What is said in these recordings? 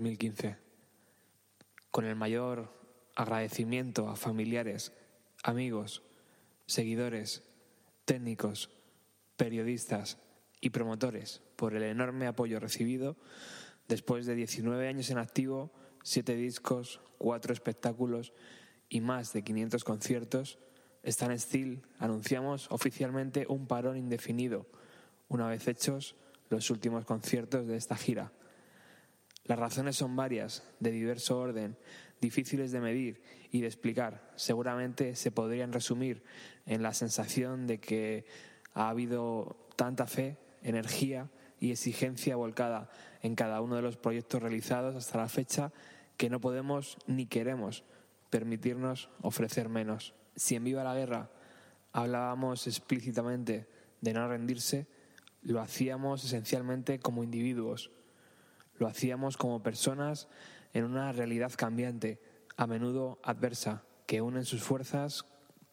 2015... ...con el mayor agradecimiento a familiares, amigos, seguidores, técnicos, periodistas y promotores... ...por el enorme apoyo recibido... ...después de 19 años en activo, 7 discos, 4 espectáculos y más de 500 conciertos... Stan Steel anunciamos oficialmente un parón indefinido... ...una vez hechos los últimos conciertos de esta gira... Las razones son varias, de diverso orden, difíciles de medir y de explicar. Seguramente se podrían resumir en la sensación de que ha habido tanta fe, energía y exigencia volcada en cada uno de los proyectos realizados hasta la fecha que no podemos ni queremos permitirnos ofrecer menos. Si en Viva la Guerra hablábamos explícitamente de no rendirse, lo hacíamos esencialmente como individuos lo hacíamos como personas en una realidad cambiante, a menudo adversa, que unen sus fuerzas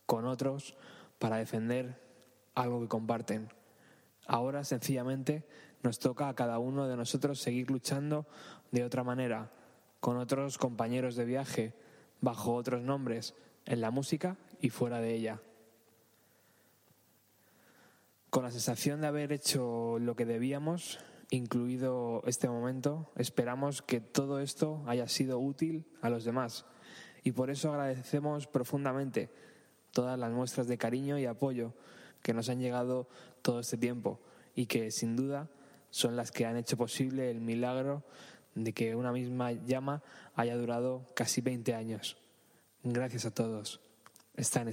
con otros para defender algo que comparten. Ahora sencillamente nos toca a cada uno de nosotros seguir luchando de otra manera, con otros compañeros de viaje, bajo otros nombres, en la música y fuera de ella. Con la sensación de haber hecho lo que debíamos, incluido este momento, esperamos que todo esto haya sido útil a los demás y por eso agradecemos profundamente todas las muestras de cariño y apoyo que nos han llegado todo este tiempo y que sin duda son las que han hecho posible el milagro de que una misma llama haya durado casi 20 años. Gracias a todos. Está en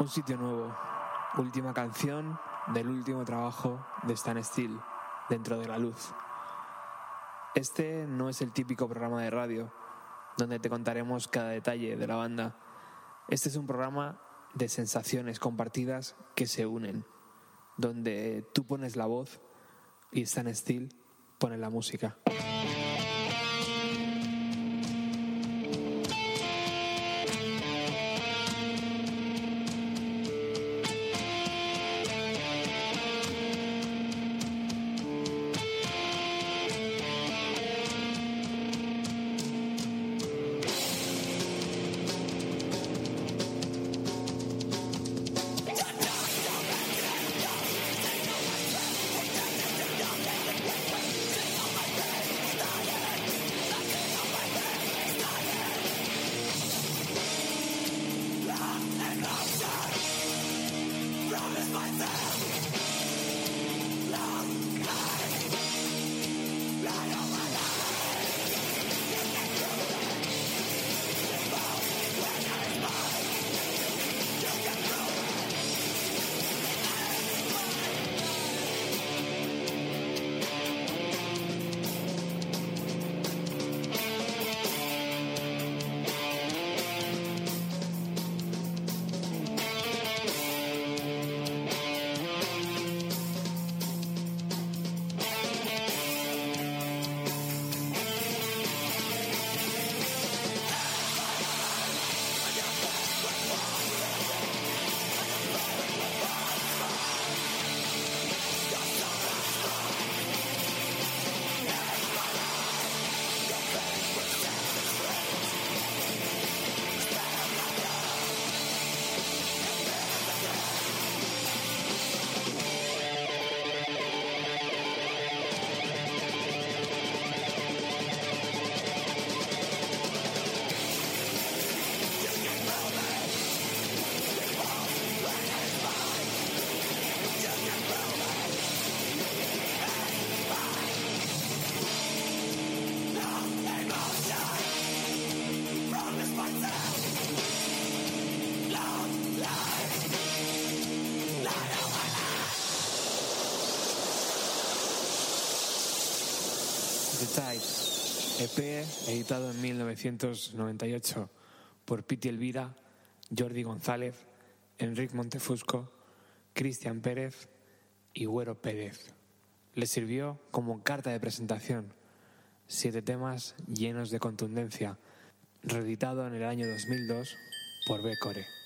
Un sitio nuevo, última canción del último trabajo de Stan Steel, Dentro de la Luz. Este no es el típico programa de radio donde te contaremos cada detalle de la banda. Este es un programa de sensaciones compartidas que se unen, donde tú pones la voz y Stan Steel pone la música. Editado en 1998 por Piti Elvira, Jordi González, Enrique Montefusco, Cristian Pérez y Güero Pérez. Le sirvió como carta de presentación. Siete temas llenos de contundencia, reeditado en el año 2002 por Becore.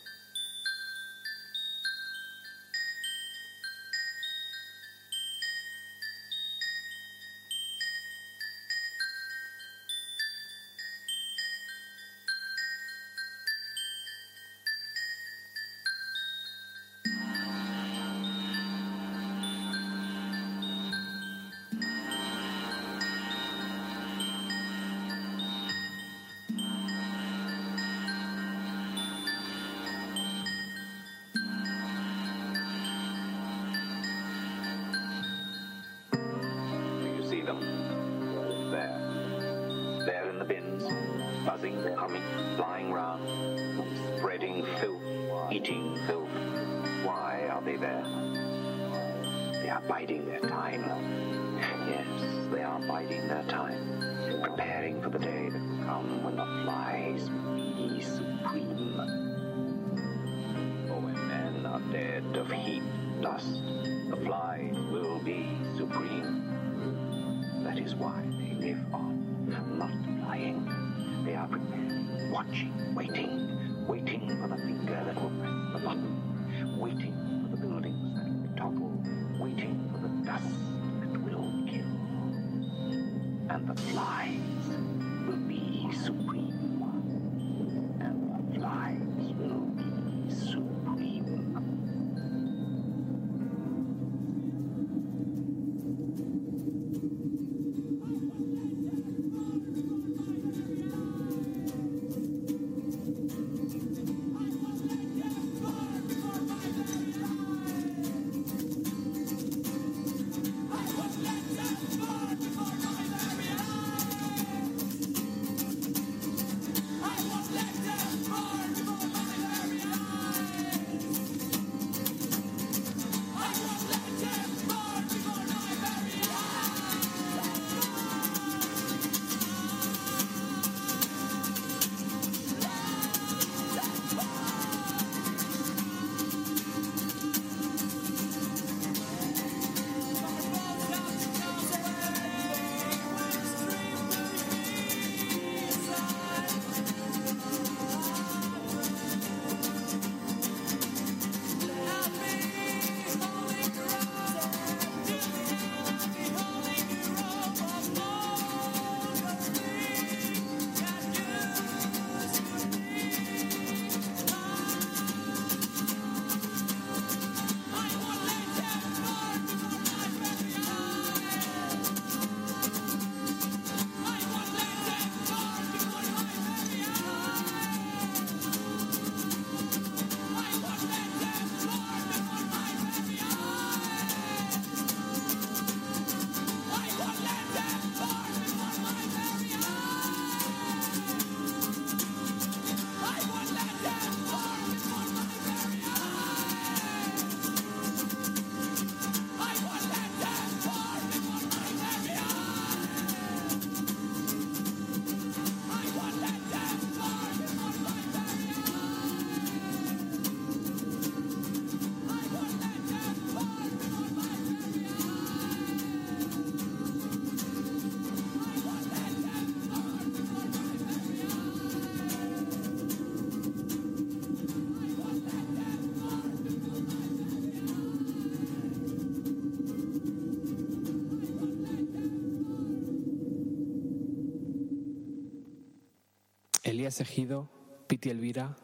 Elías Ejido, Piti Elvira,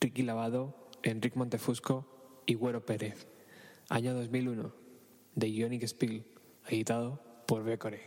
Ricky Lavado, Enrique Montefusco y Güero Pérez. Año 2001, de Ionic Spill, editado por Becore.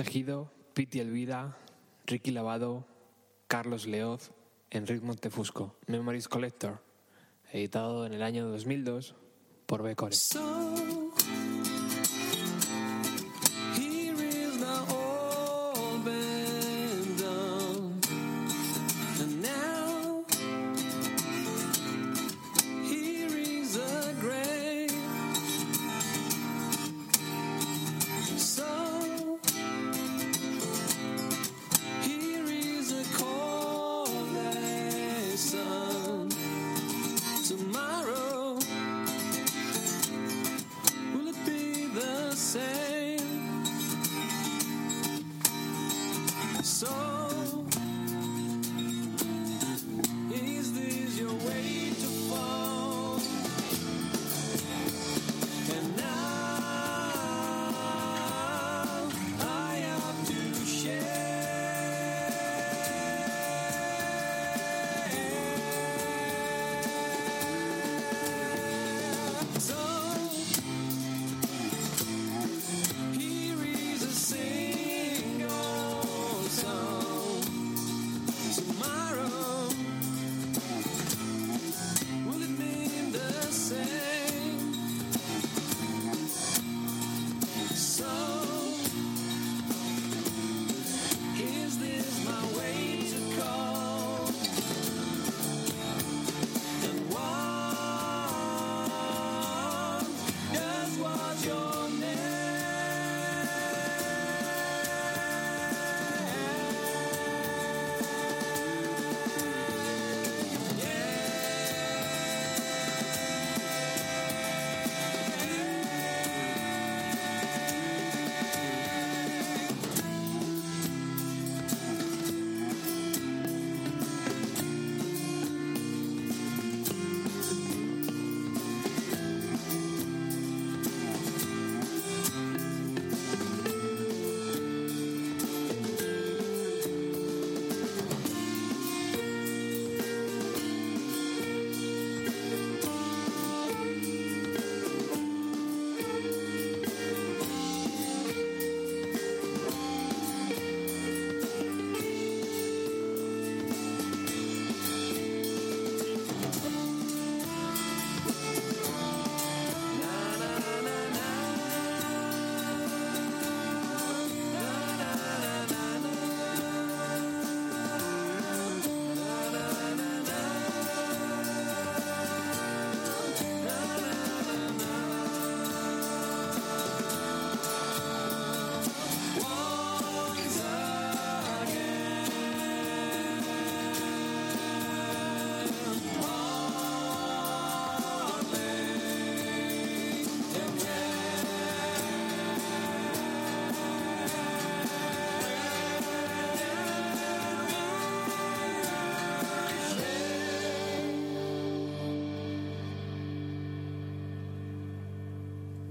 Elías Ejido, Piti Elvira, Ricky Lavado, Carlos Leoz, Enrique Montefusco, Memories Collector, editado en el año 2002 por Becore. Here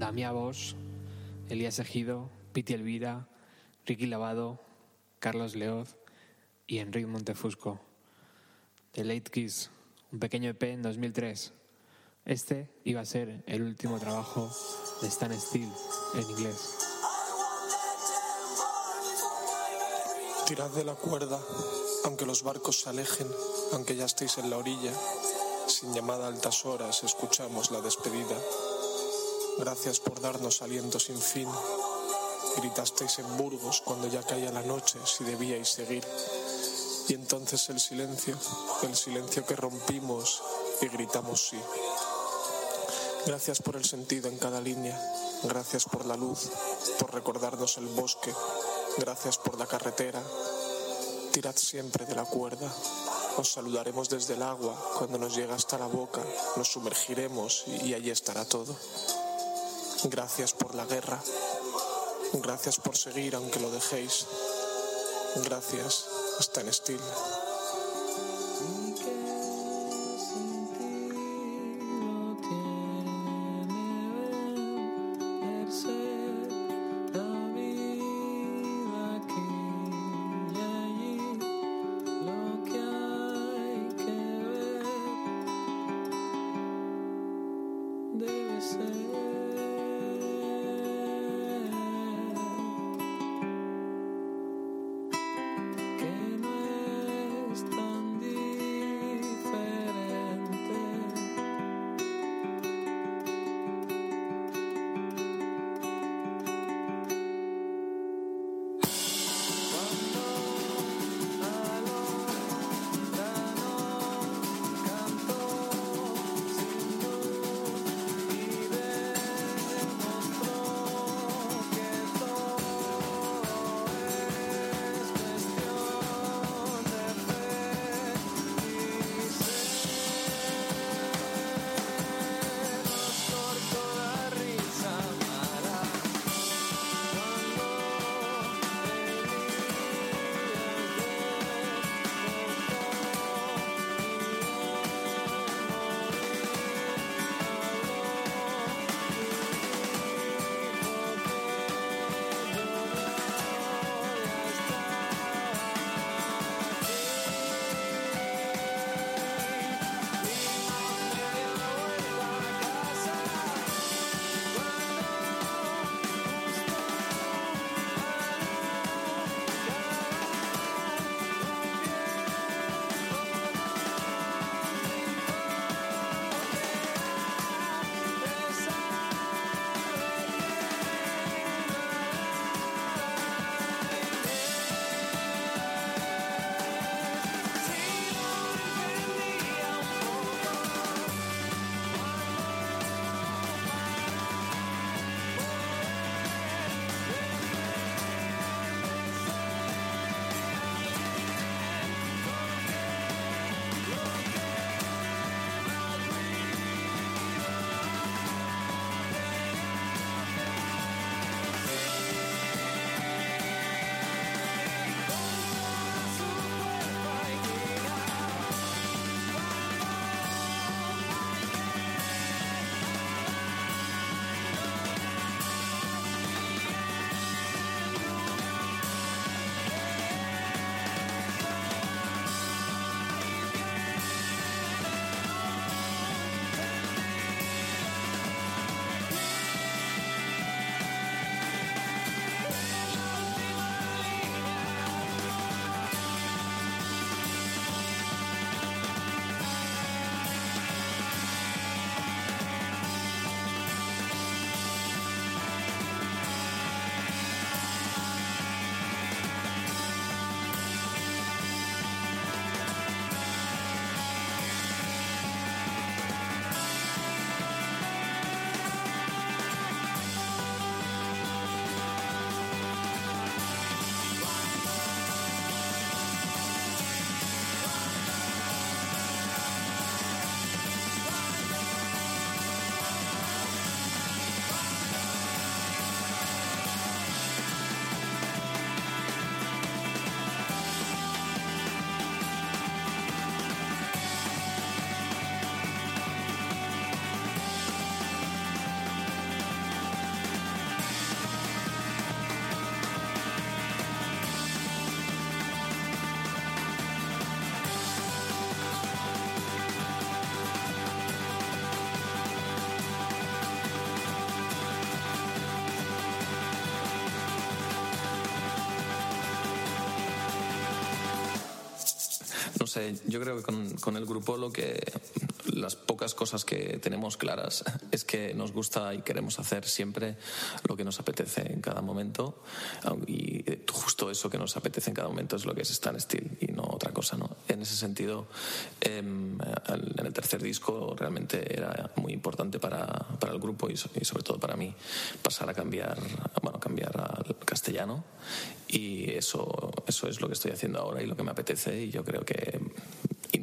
Damiá Bosch, Elías Ejido, Piti Elvira, Ricky Lavado, Carlos Leoz y Enrique Montefusco. The Late Kiss, un pequeño EP en 2003. Este iba a ser el último trabajo de Stan Steele en inglés. Tirad de la cuerda, aunque los barcos se alejen, aunque ya estéis en la orilla. Sin llamada a altas horas escuchamos la despedida. Gracias por darnos aliento sin fin. Gritasteis en Burgos cuando ya caía la noche si debíais seguir. Y entonces el silencio, el silencio que rompimos y gritamos sí. Gracias por el sentido en cada línea. Gracias por la luz, por recordarnos el bosque. Gracias por la carretera. Tirad siempre de la cuerda. Os saludaremos desde el agua. Cuando nos llega hasta la boca, nos sumergiremos y allí estará todo. Gracias por la guerra. Gracias por seguir aunque lo dejéis. Gracias, hasta en sé, yo creo que con, con el grupo lo que las pocas cosas que tenemos claras es que nos gusta y queremos hacer siempre lo que nos apetece en cada momento y justo eso que nos apetece en cada momento es lo que es Stan Steel y no otra cosa, ¿no? En ese sentido, em, en el tercer disco realmente era muy importante para, para el grupo y, y, sobre todo para mí pasar a cambiar, bueno, cambiar al castellano y eso, eso es lo que estoy haciendo ahora y lo que me apetece y yo creo que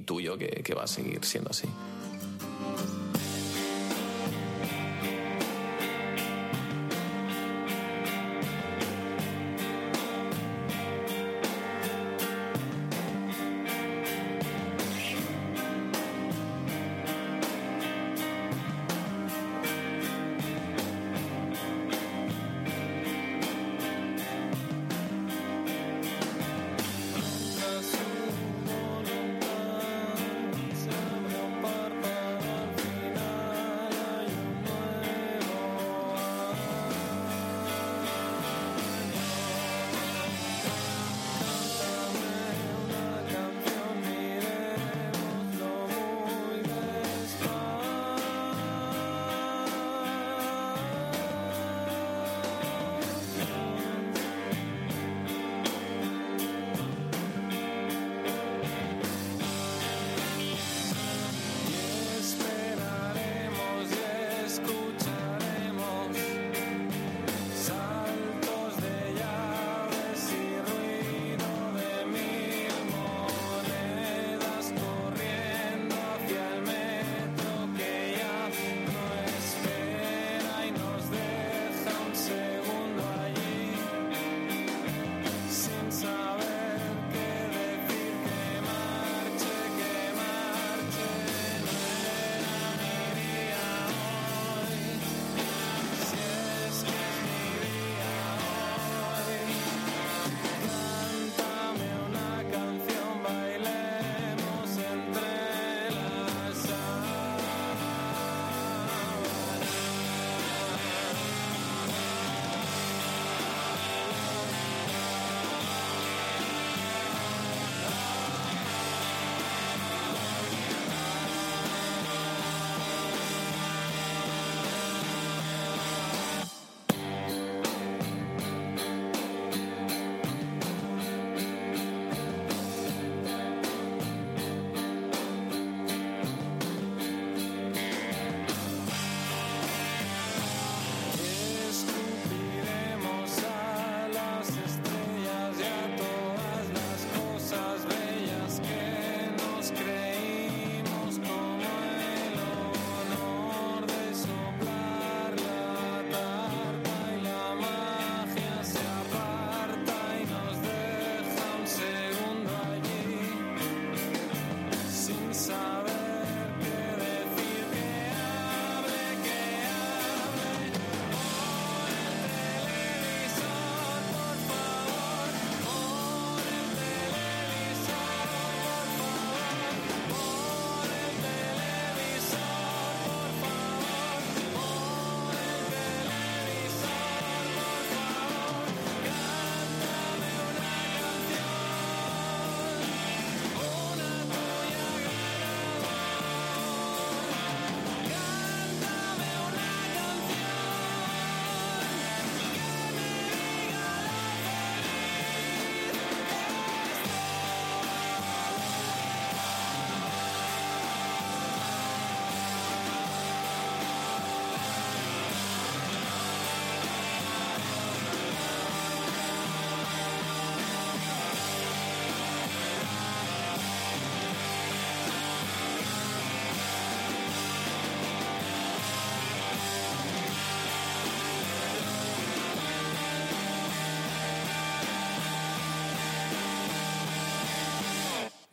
intuyo que, que va a seguir siendo así.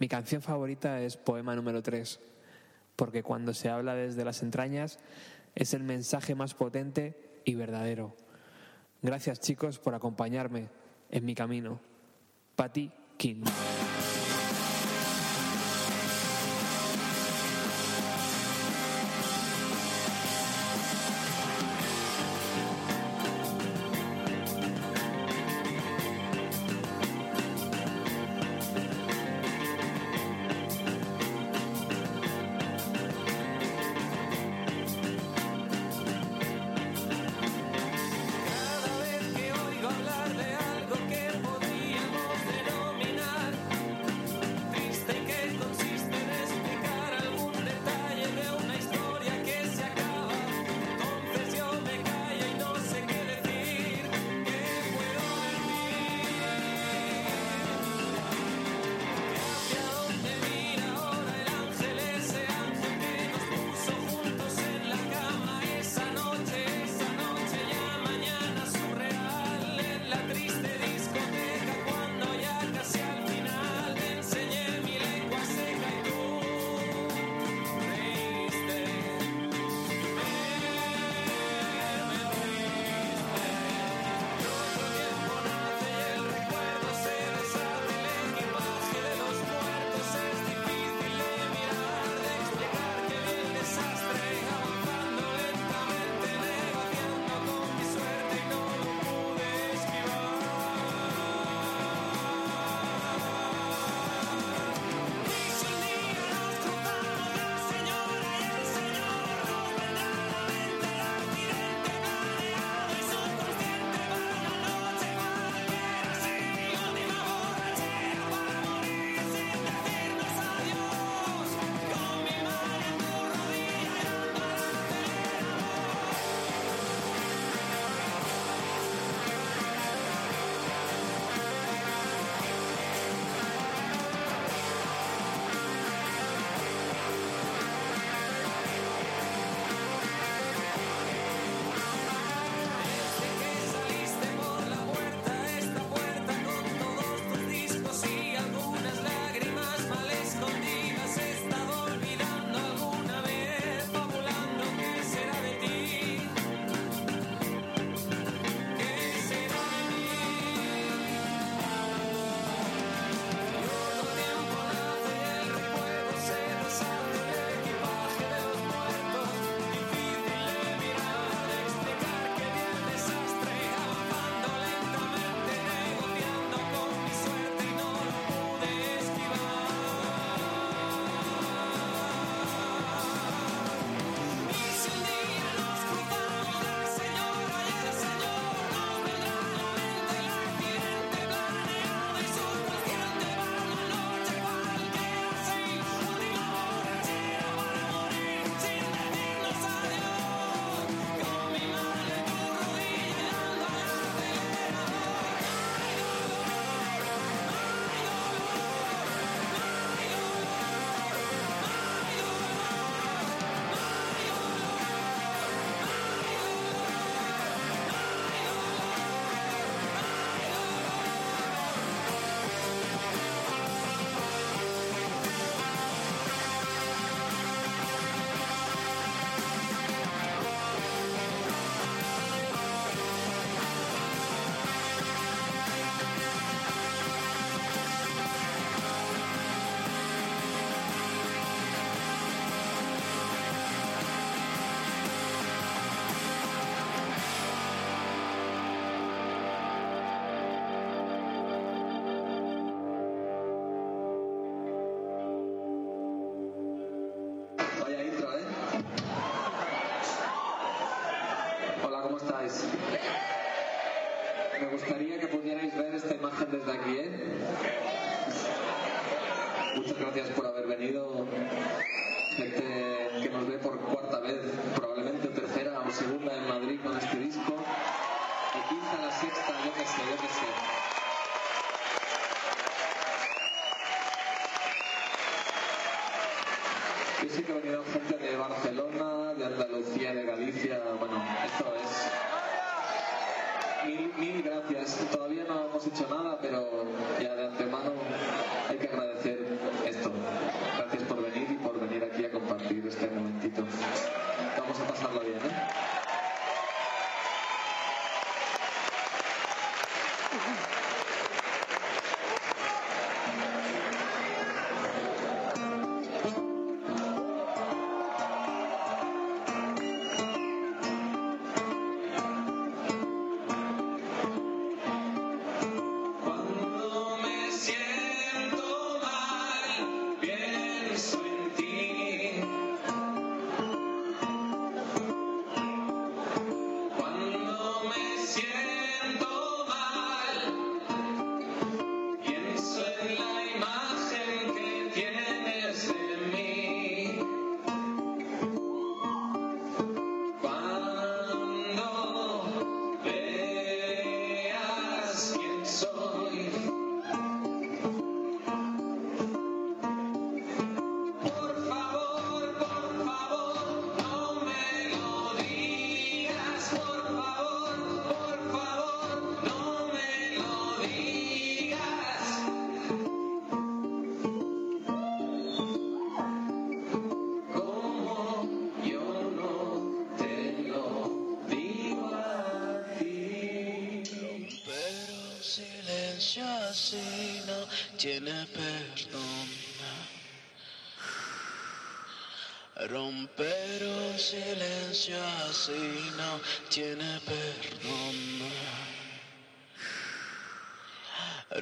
Mi canción favorita es Poema número 3, porque cuando se habla desde las entrañas es el mensaje más potente y verdadero. Gracias chicos por acompañarme en mi camino. Patti King.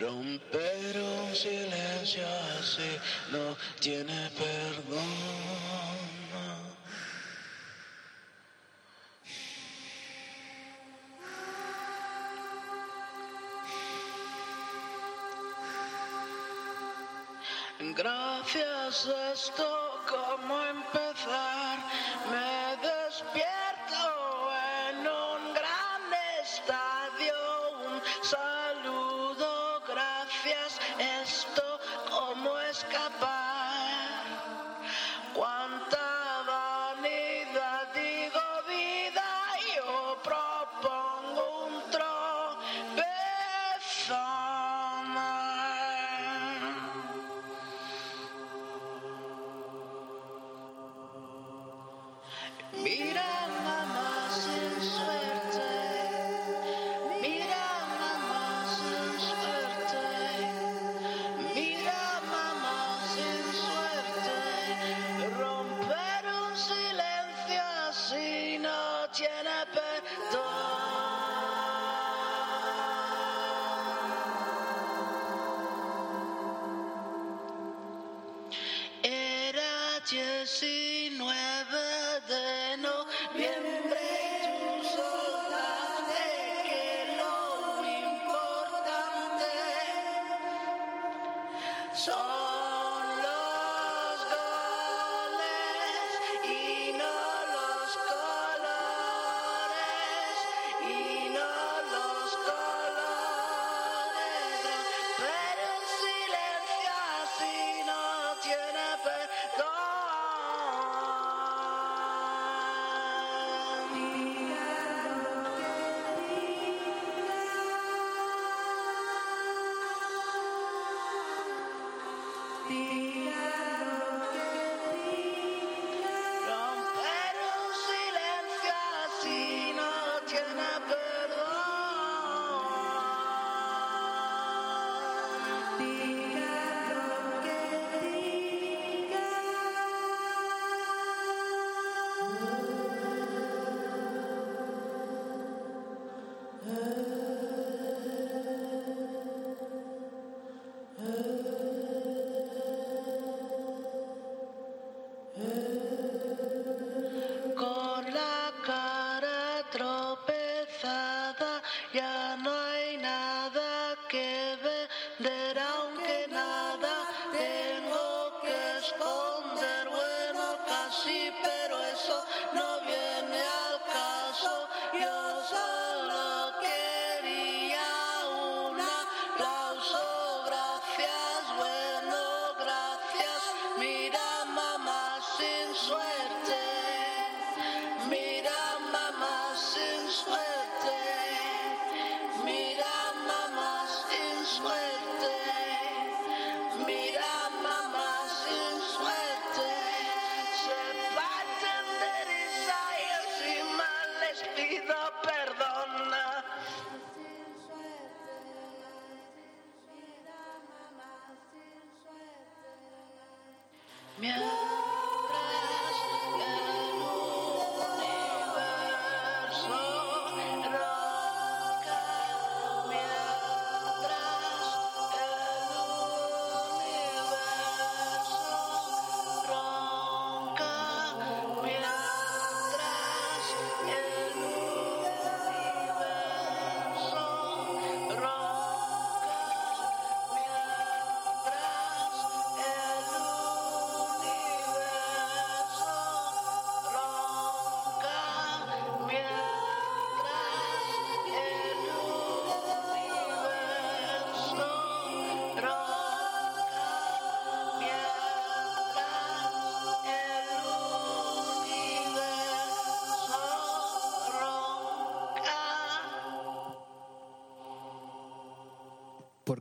Romper un silencio así no tiene perdón. Gracias, esto como empezar.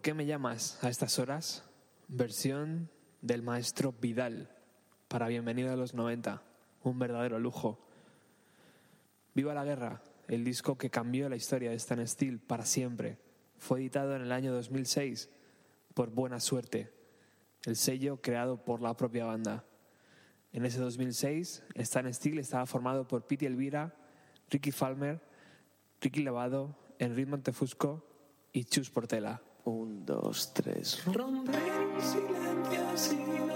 ¿Por qué me llamas a estas horas? Versión del maestro Vidal para Bienvenido a los 90, un verdadero lujo. Viva la guerra, el disco que cambió la historia de Stan Steel para siempre. Fue editado en el año 2006 por Buena Suerte, el sello creado por la propia banda. En ese 2006, Stan Steel estaba formado por Pete Elvira, Ricky Falmer, Ricky Levado, Enrique Montefusco y Chus Portela. Un, dos, tres. Romper silencio si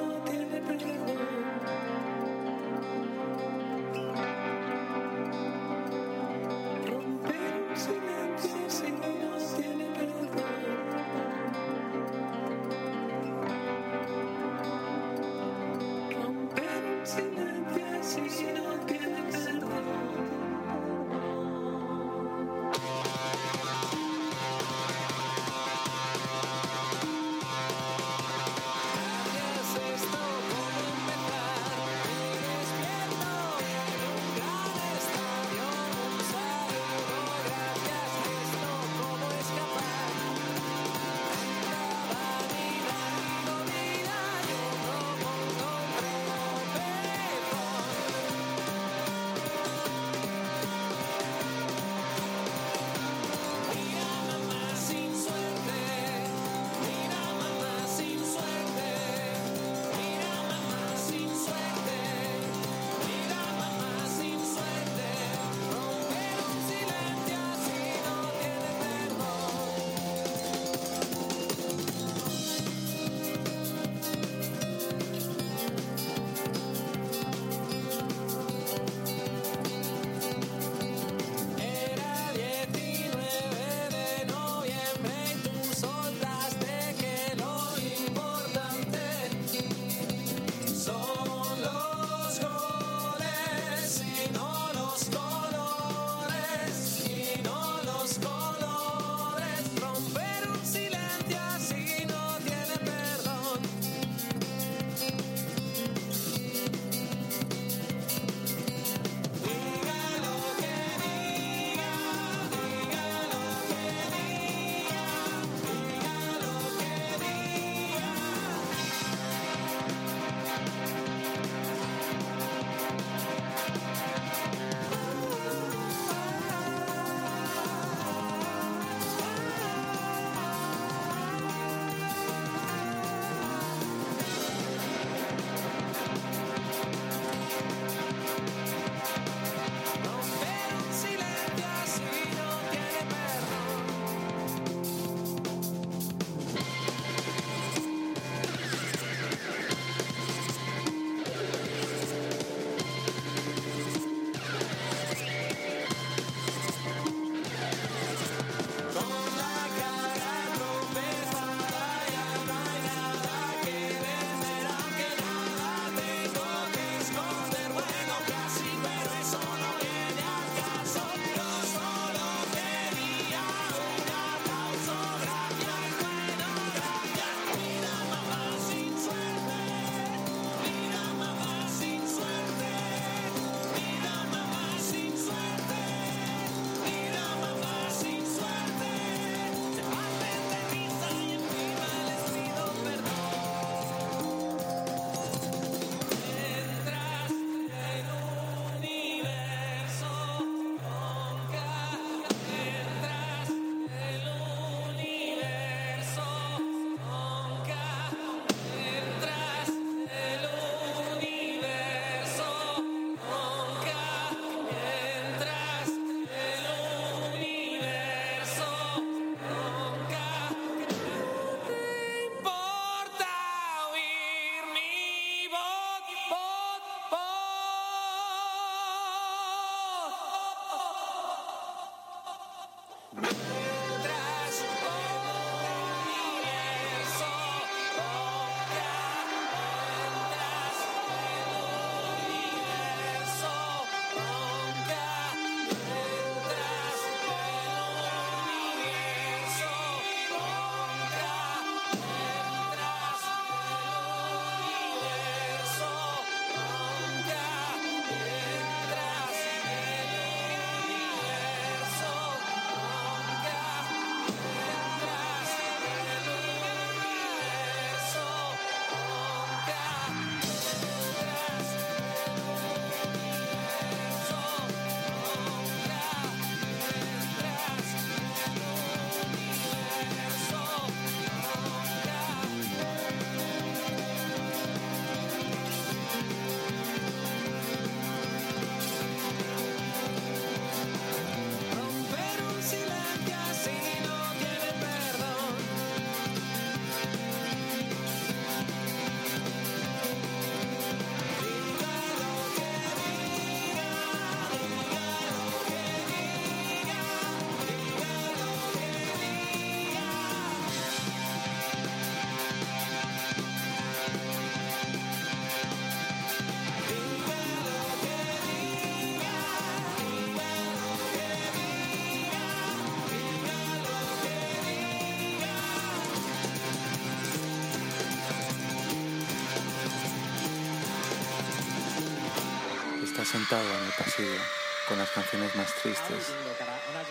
Sentado en el pasillo con las canciones más tristes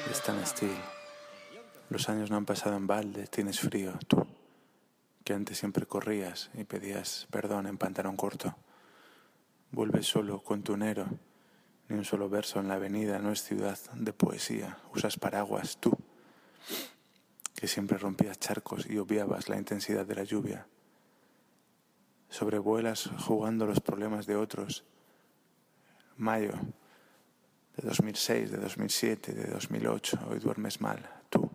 de Stan. Los años no han pasado en balde, tienes frío, tú, que antes siempre corrías y pedías perdón en pantalón corto. Vuelves solo con tu nero, ni un solo verso en la avenida, no es ciudad de poesía, usas paraguas, tú, que siempre rompías charcos y obviabas la intensidad de la lluvia. Sobrevuelas jugando los problemas de otros. Mayo de 2006, de 2007, de 2008, hoy duermes mal, tú,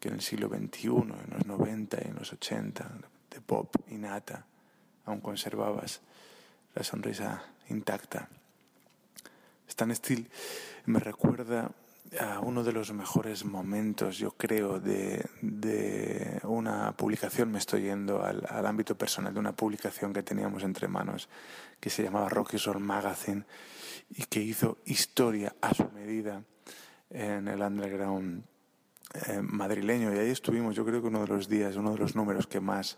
que en el siglo XXI, en los 90 y en los 80, de pop y nata, aún conservabas la sonrisa intacta. Stan Steele me recuerda a uno de los mejores momentos, yo creo, de, una publicación, me estoy yendo al, ámbito personal, de una publicación que teníamos entre manos, que se llamaba Rocky Soul Magazine, y que hizo historia a su medida en el underground eh, madrileño. Y ahí estuvimos, yo creo que uno de los días, uno de los números que más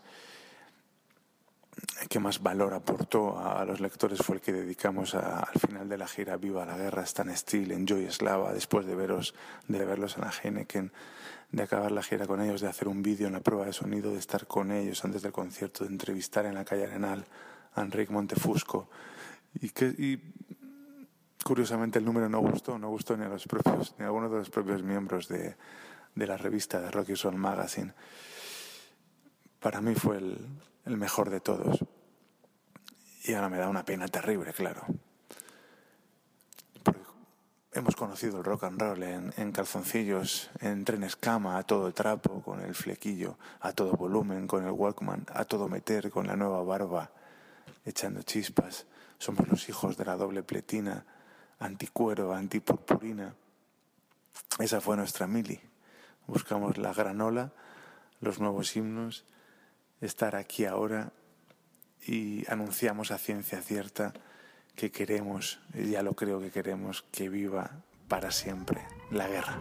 que más valor aportó a, los lectores fue el que dedicamos a, al final de la gira Viva la Guerra, Stan Steel en Joy Slava, después de, veros, de verlos en la Heineken, de acabar la gira con ellos, de hacer un vídeo, una prueba de sonido, de estar con ellos antes del concierto, de entrevistar en la calle Arenal Enrique Montefusco. Y, que, curiosamente el número no gustó, no gustó ni a los propios, ni a algunos de los propios miembros de, de la revista de Rocky Soul Magazine. Para mí fue el, el mejor de todos. Y ahora me da una pena terrible, claro. Hemos conocido el rock and roll en, en, calzoncillos, en trenes cama, a todo trapo, con el flequillo, a todo volumen, con el Walkman, a todo meter, con la nueva barba, echando chispas. Somos los hijos de la doble pletina, anticuero, antipurpurina. Esa fue nuestra mili. Buscamos la granola, los nuevos himnos estar aquí ahora y anunciamos a ciencia cierta que queremos, ya lo creo que queremos, que viva para siempre la guerra.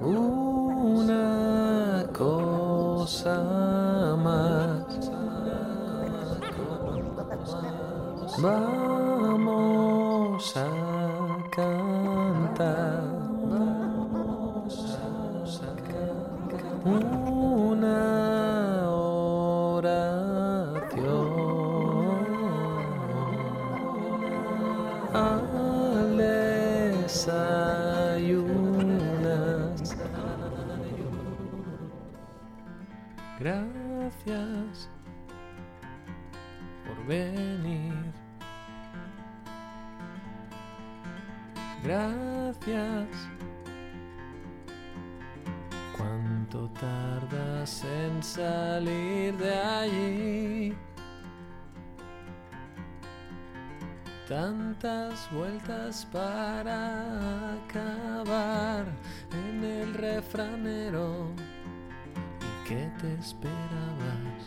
Una cosa más. Vamos a cantar. ¿Cuánto tardas en salir de allí? Tantas vueltas para acabar en el refranero. ¿Y qué te esperabas?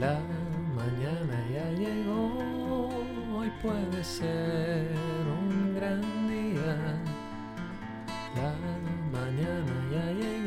La mañana ya llegó, hoy puede ser un gran día. La mañana ya llegó,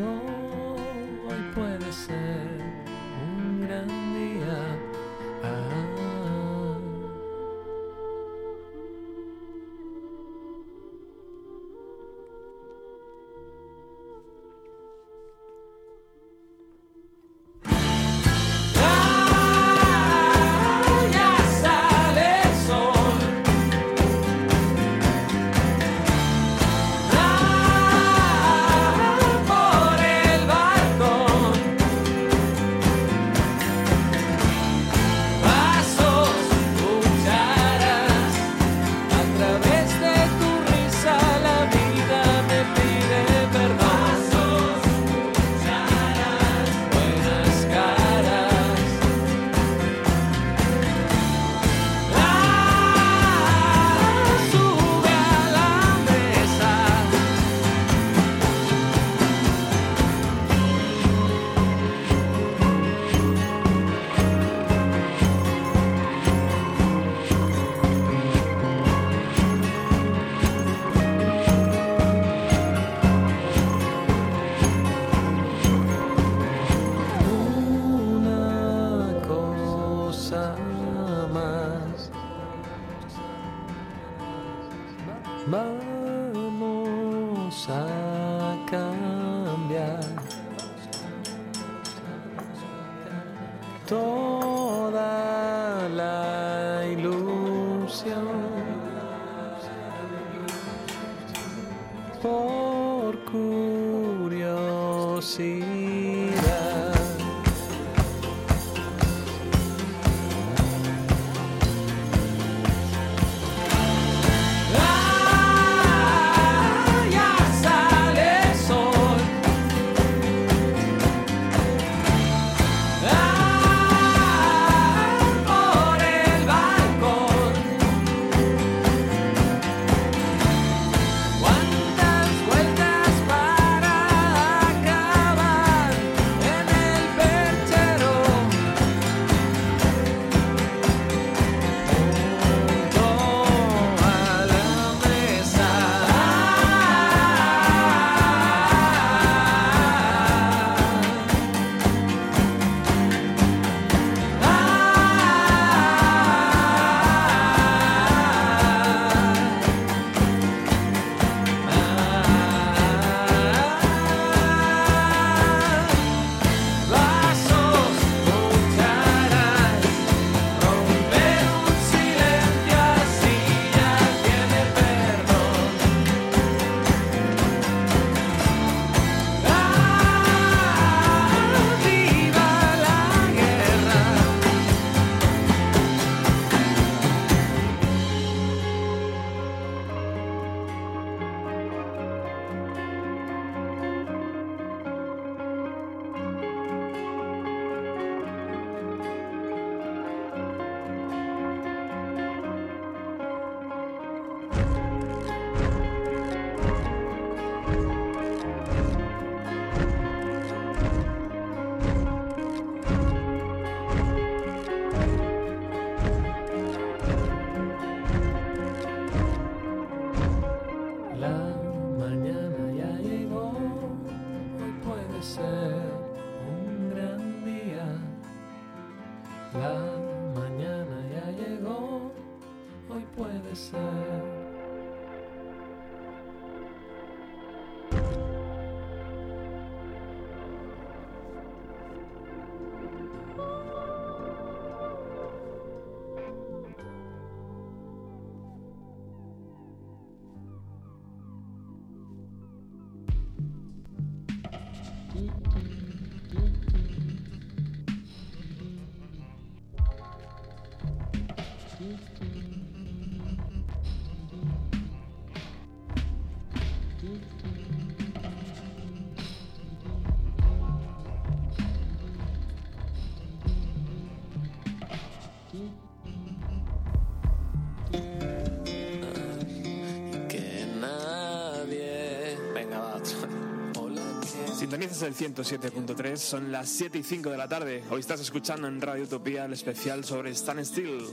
Sintonizas el 107.3, son las 7 y 5 de la tarde. Hoy estás escuchando en Radio Utopía el especial sobre Stan Steel.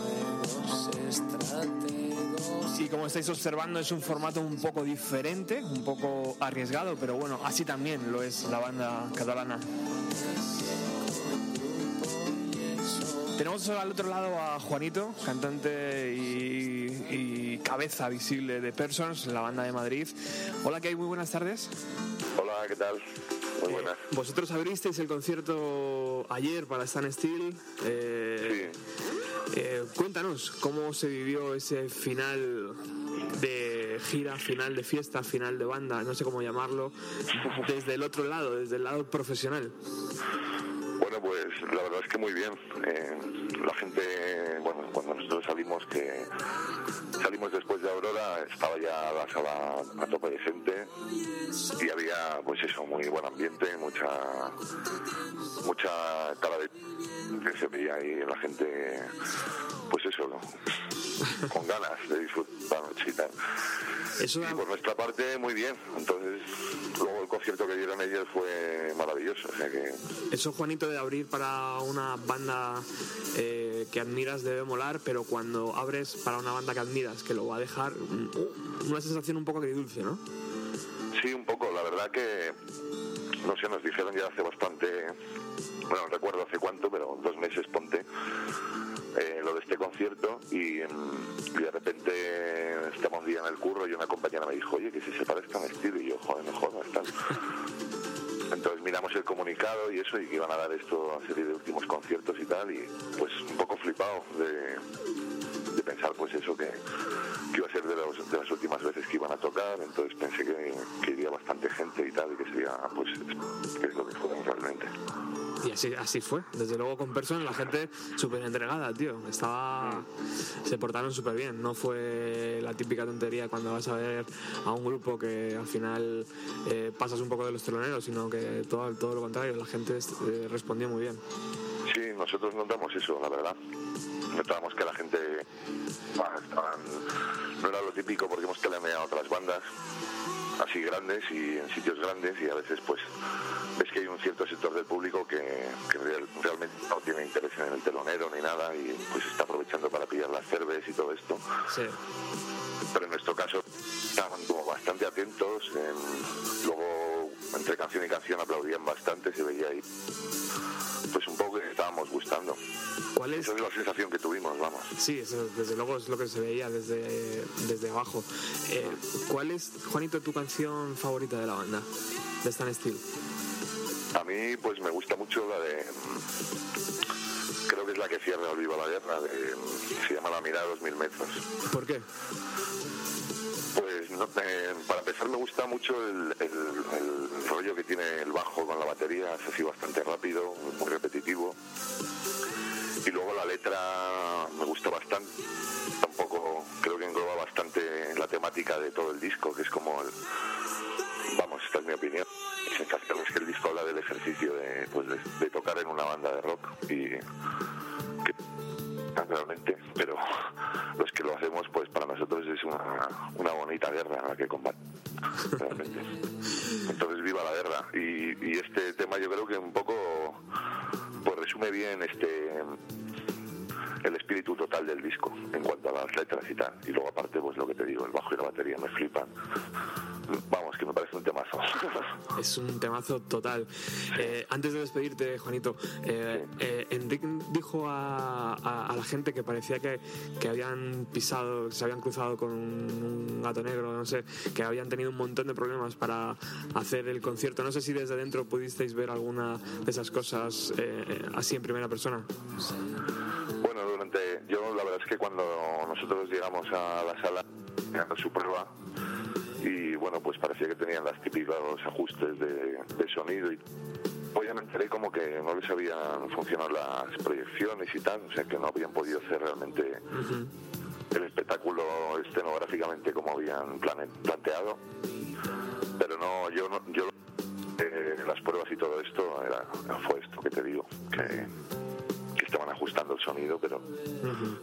juegos estratégos. Y como estáis observando, es un formato un poco diferente, un poco arriesgado, pero bueno, así también lo es la banda catalana. Tenemos al otro lado a Juanito, cantante y, y cabeza visible de Persons, la banda de Madrid. Hola, ¿qué hay? Muy buenas tardes. Hola, ¿qué tal? Muy buenas. Vosotros abristeis el concierto ayer para Stan Steel. Eh, eh, cuéntanos cómo se vivió ese final de gira, final de fiesta, final de banda, no sé cómo llamarlo, desde el otro lado, desde el lado profesional. Bueno, pues la verdad es que muy bien. Eh, la gente, bueno, cuando nosotros salimos, que salimos después de Aurora, estaba ya la sala a tope de gente y había, pues eso, muy buen ambiente, mucha, mucha cara de que se veía ahí la gente, pues eso, ¿no? con ganas de disfrutar y tal. Eso Y por nuestra parte, muy bien. Entonces, luego el concierto que dieron ellos fue maravilloso. O sea que Eso, Juanito, de abrir para una banda eh, que admiras debe molar, pero cuando abres para una banda que admiras, que lo va a dejar mm, una sensación un poco agridulce, ¿no? Sí, un poco. La verdad que no sé, nos dijeron ya hace bastante, bueno, no recuerdo hace cuánto, pero dos meses ponte, eh, lo de este concierto y, mm, y de repente estaba un día en el curro y una compañera me dijo, oye, que si se parezca a estilo y yo, joder, no jodas, tal. Entonces miramos el comunicado y eso, y que iban a dar esto a serie de últimos conciertos y tal, y pues un poco flipado de, pensar pues eso, que, que iba a ser de, los- de las últimas veces que iban a tocar, entonces pensé que, que iría bastante gente y tal, y que sería pues que es lo que fueron realmente. Y así, así fue. Desde luego con personas la gente súper entregada, tío. Estaba... Se portaron súper bien. No fue la típica tontería cuando vas a ver a un grupo que al final eh, pasas un poco de los teloneros, sino que todo, todo lo contrario. La gente eh, respondió muy bien. Sí, nosotros notamos eso, la verdad. Notábamos que la gente bah, estaban- no era lo típico porque hemos telemeado otras bandas así grandes y en sitios grandes y a veces pues ves que hay un cierto sector del público que, que real- realmente no tiene interés en el telonero ni nada y pues está aprovechando para pillar las cervezas y todo esto. Sí. Pero en nuestro caso estaban como bastante atentos, en- luego entre canción y canción aplaudían bastante, se veía ahí pues un poco que estábamos gustando. ¿Cuál es? Esa es la sensación que tuvimos, vamos. Sí, eso, desde luego es lo que se veía desde, desde abajo. Eh, ¿Cuál es, Juanito, tu canción favorita de la banda? De Stan Steel. A mí pues me gusta mucho la de... mm, Creo que es la que cierra el Viva la Guerra, de- se llama La mirada a dos mil metros. ¿Por qué? Pues no, eh, para empezar me gusta mucho el, rollo que tiene el bajo con la batería, es así bastante rápido, muy repetitivo. Y luego la letra me gusta bastante, tampoco creo que engloba bastante la temática de todo el disco, que es como el, vamos, esta es mi opinión. Es que el disco habla del ejercicio de, pues, de, tocar en una banda de rock y realmente, pero los que lo hacemos, pues para nosotros es una, una bonita guerra la que combate, realmente. Entonces, viva la guerra. Y, y este tema yo creo que un poco pues resume bien este el espíritu total del disco en cuanto a las letras y tal. Y luego aparte, pues lo que te digo, el bajo y la batería me flipan. Vamos, que me parece un temazo. Es un temazo total. Eh, antes de despedirte, Juanito, eh, eh, Enrique dijo a, a- a la gente que parecía que, que habían pisado, se habían cruzado con un gato negro, no sé, que habían tenido un montón de problemas para hacer el concierto. No sé si desde dentro pudisteis ver alguna de esas cosas eh, así en primera persona. Bueno, Yo, la verdad es que cuando nosotros llegamos a la sala, haciendo su prueba, y bueno, pues parecía que tenían los típicos ajustes de, de sonido y. Pues ya me enteré como que no les habían funcionado las proyecciones y tal, o sea que no habían podido hacer realmente el espectáculo escenográficamente como habían plane- planteado. Pero no, yo no, yo eh, las pruebas y todo esto era, fue esto que te digo, que estaban ajustando el sonido, pero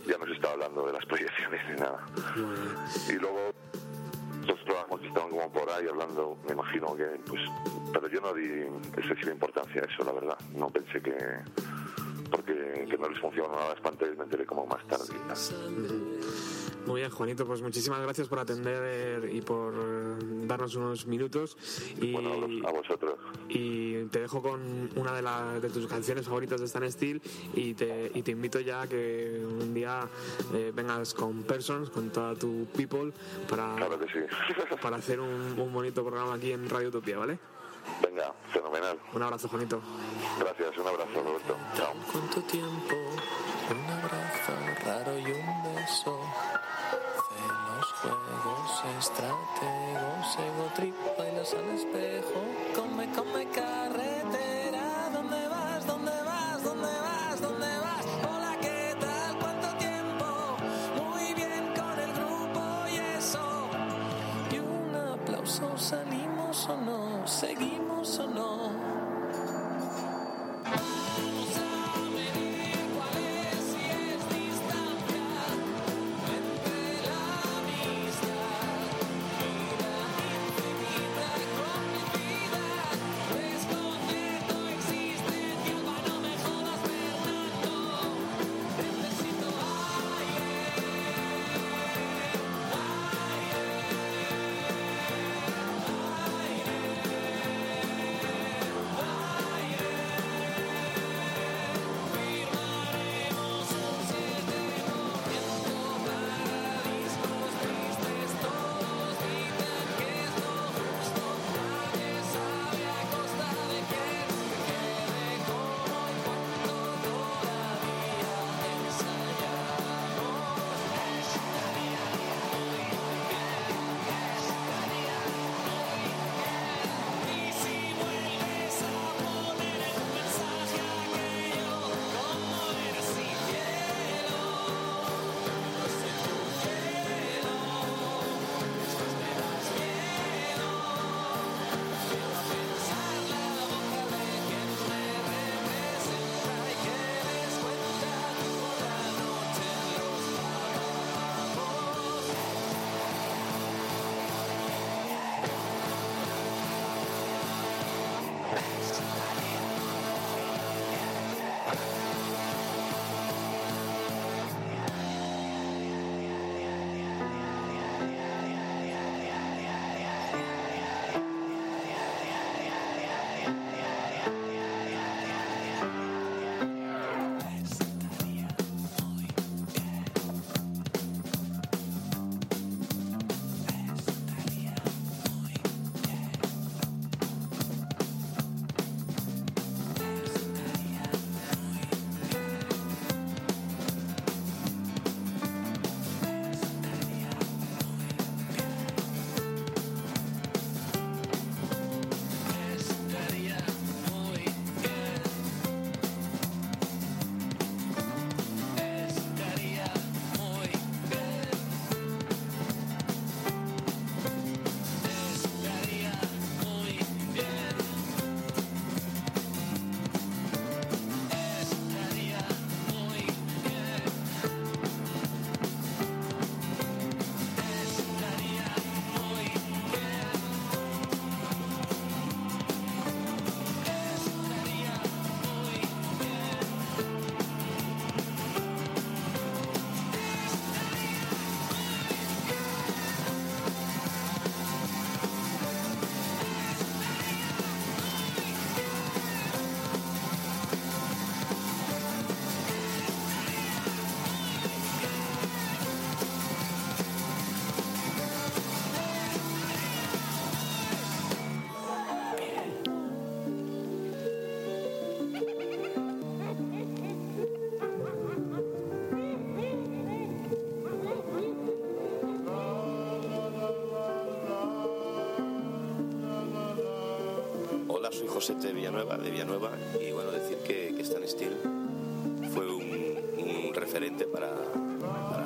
ya no se estaba hablando de las proyecciones ni nada. Y luego los programas que estaban como por ahí hablando, me imagino que, pues, pero yo no di excesiva importancia a eso, la verdad. No pensé que, porque que no les funcionó nada las pantallas, me enteré como más tarde. y tal. Muy bien, Juanito, pues muchísimas gracias por atender y por darnos unos minutos. Y, a vosotros. Y te dejo con una de, la- de tus canciones favoritas de Stan Steel y te, y te invito ya a que un día eh, vengas con Persons, con toda tu people, para, para hacer un, un bonito programa aquí en Radio Utopía, ¿vale? Venga, fenomenal. Un abrazo, Juanito. Gracias, un abrazo, Roberto. Chao. ¿Cuánto tiempo? Un abrazo raro y un beso. Celos, juegos, estrategos, ego trip, bailas al espejo. Come, come carretera. ¿Dónde vas? ¿Dónde vas? ¿Dónde vas? ¿Dónde vas? Hola, ¿qué tal? ¿Cuánto tiempo? Muy bien con el grupo y eso. Y un aplauso, ¿salimos o no? ¿Seguimos Josete Villanueva, de Villanueva, y bueno, decir que, que Stan Steel fue un, referente para,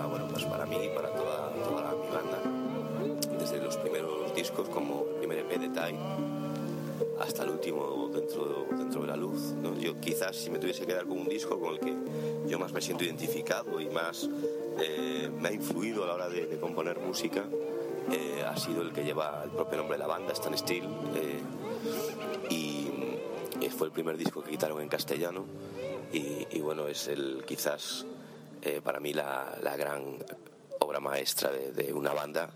bueno, pues para mí y para toda, toda mi banda, desde los primeros discos como el primer EP de Tai hasta el último dentro, dentro de la luz. Yo quizás si me tuviese que dar con un disco con el que yo más me siento identificado y más eh, me ha influido a la hora de, componer música, eh, ha sido el que lleva el propio nombre de la banda, Stan Steel, y eh, fue el primer disco que quitaron en castellano y, y bueno, es el quizás eh, para mí la, la gran obra maestra de, de una banda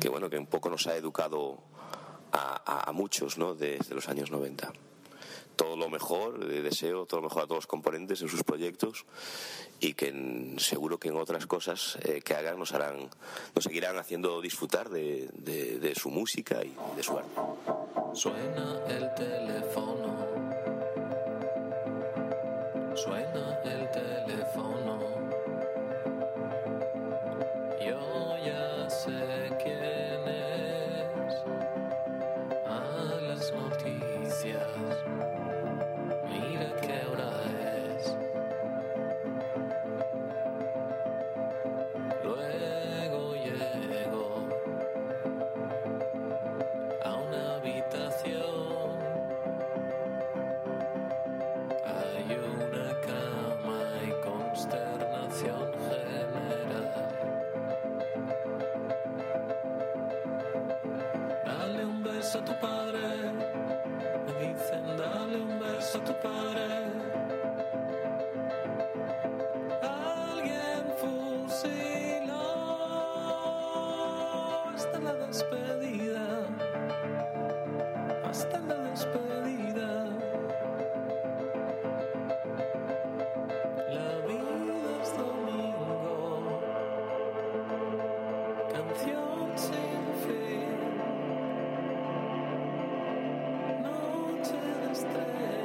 que bueno, que un poco nos ha educado a, a- a muchos ¿no? desde los años 90. Todo lo mejor, eh, deseo todo lo mejor a todos los componentes en sus proyectos y que en- seguro que en otras cosas eh, que hagan nos harán, nos seguirán haciendo disfrutar de, de- de su música y de su arte. Suena el teléfono. Suena el teléfono. Noche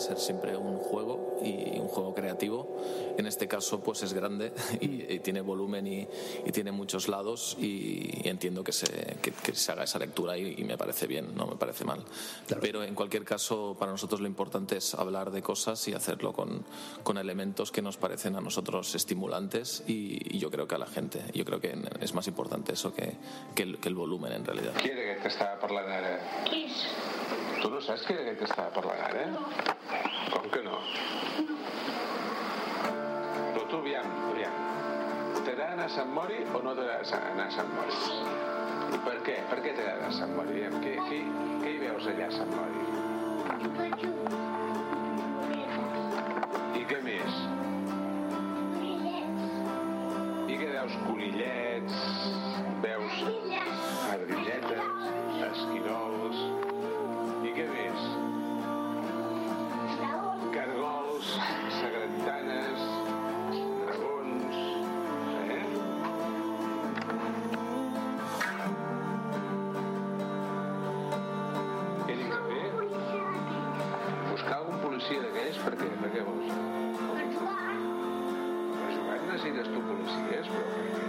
ser siempre un juego y un juego creativo. En este caso, pues es grande y, y tiene volumen y, y tiene muchos lados y, y entiendo que se, que, que se haga esa lectura y, y me parece bien, no me parece mal. Pero en cualquier caso, para nosotros lo importante es hablar de cosas y hacerlo con, con elementos que nos parecen a nosotros estimulantes y, y yo creo que a la gente. Yo creo que es más importante eso que, que, el, que el volumen en realidad. Qui era aquest que estava parlant ara? Tu no saps qui era aquest que estava parlant ara? Com que no? Però tu, aviam, aviam. T'agrada anar a Sant Mori o no t'agrada anar a Sant Mori? I per què? Per què t'agrada anar a Sant Mori? Aviam, què, què, què hi veus allà a Sant Mori? I què més? I què veus? Conillets, He to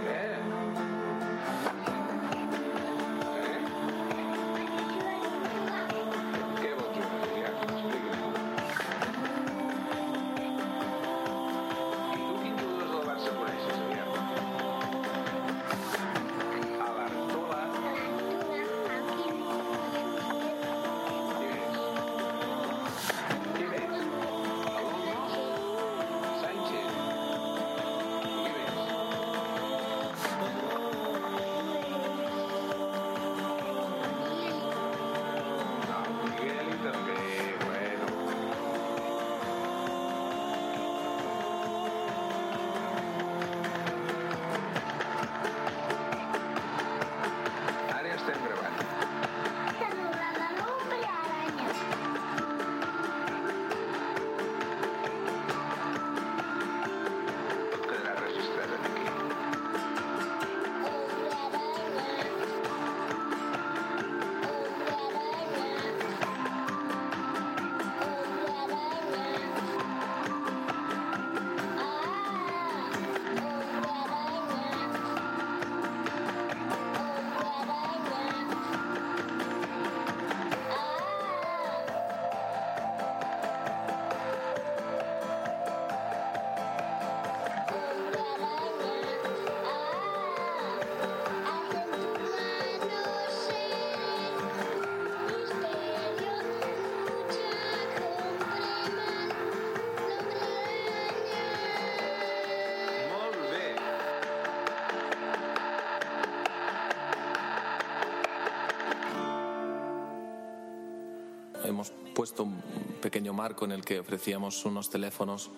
puesto un pequeño marco en el que ofrecíamos unos teléfonos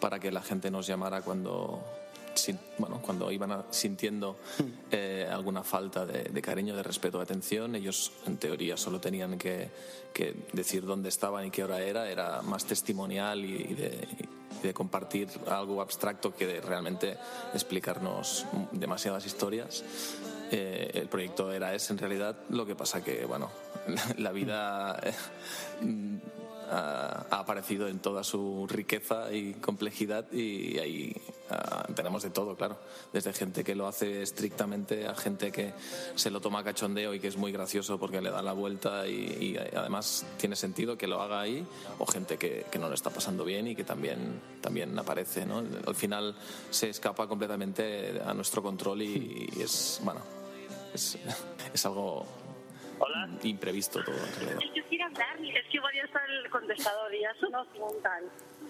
para que la gente nos llamara cuando, bueno, cuando iban sintiendo eh, alguna falta de, de cariño, de respeto, de atención. Ellos, en teoría, solo tenían que, que decir dónde estaban y qué hora era. Era más testimonial y, y de, y de compartir algo abstracto que de realmente explicarnos demasiadas historias. Eh, el proyecto era ese en realidad, lo que pasa que, bueno, la vida eh, mm, ha, ha aparecido en toda su riqueza y complejidad y ahí ah, tenemos de todo, claro. Desde gente que lo hace estrictamente a gente que se lo toma cachondeo y que es muy gracioso porque le da la vuelta y, y además tiene sentido que lo haga ahí, o gente que, que no lo está pasando bien y que también, también aparece. ¿no? Al final se escapa completamente a nuestro control y, y es, bueno, es, es algo imprevisto todo en realidad. Que quiere hablar, es que igual ya está el contestador y eso nos montan.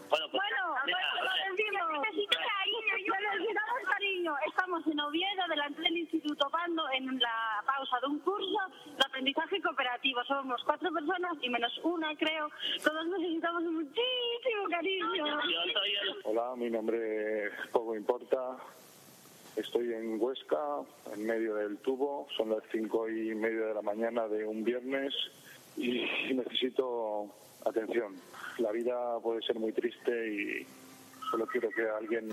Bueno, pues, Bueno, mira, bueno, lo decimos. Necesito cariño, necesitamos cariño. Estamos en Oviedo, delante del Instituto Pando, en la pausa de un curso de aprendizaje cooperativo. Somos cuatro personas y menos una, creo. Todos necesitamos muchísimo cariño. Hola, mi nombre es Poco Importa. Estoy en Huesca, en medio del tubo. Son las cinco y media de la mañana de un viernes y necesito atención. La vida puede ser muy triste y solo quiero que alguien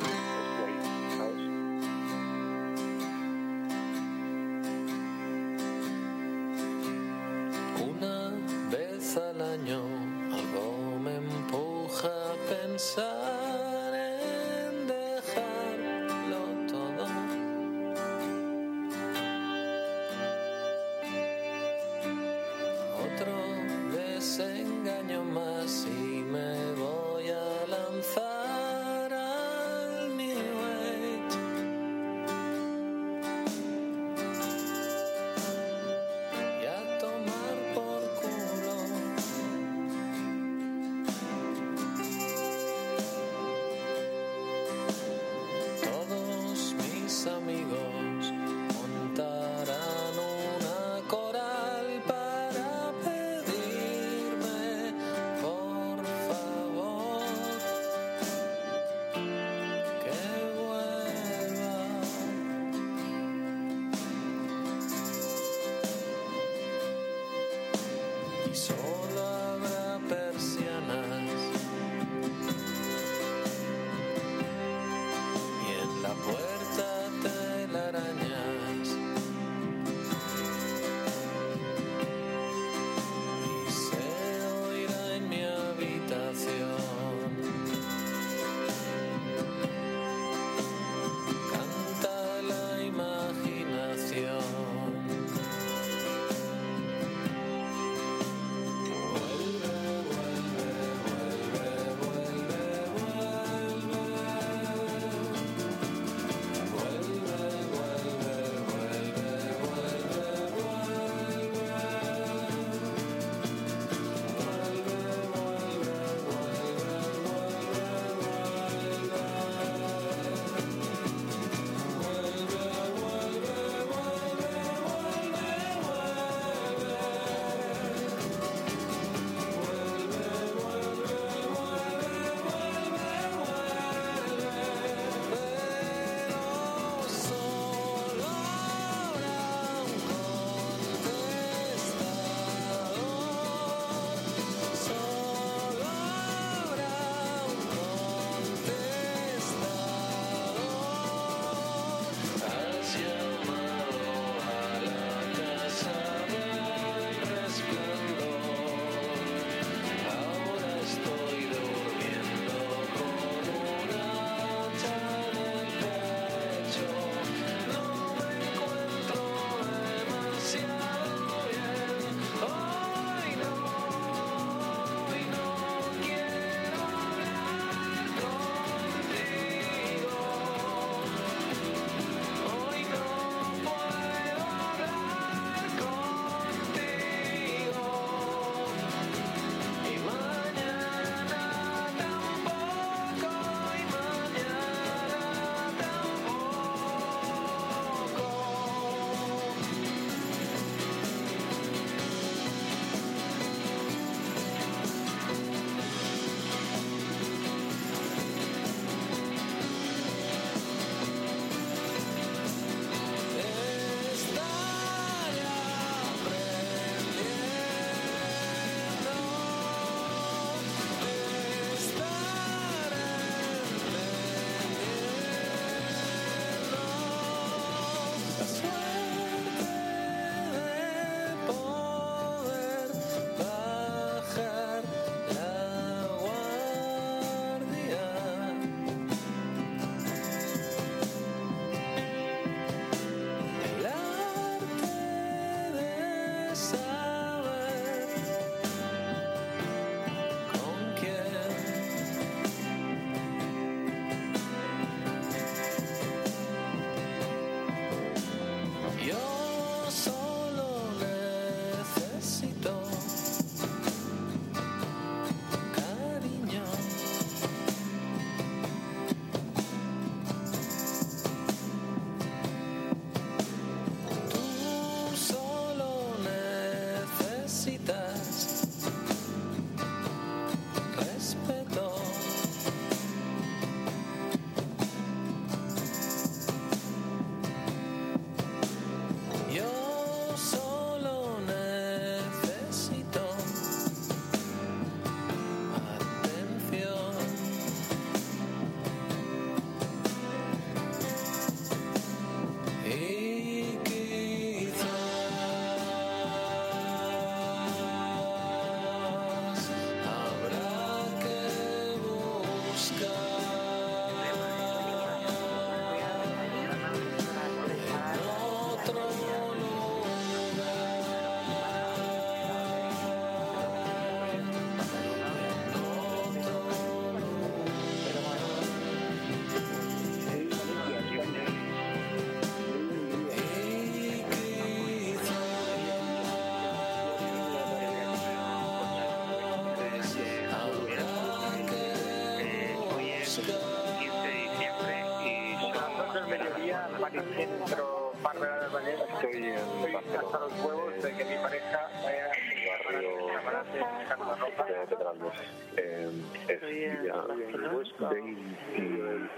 de Pedralbes. Eh, es día 20,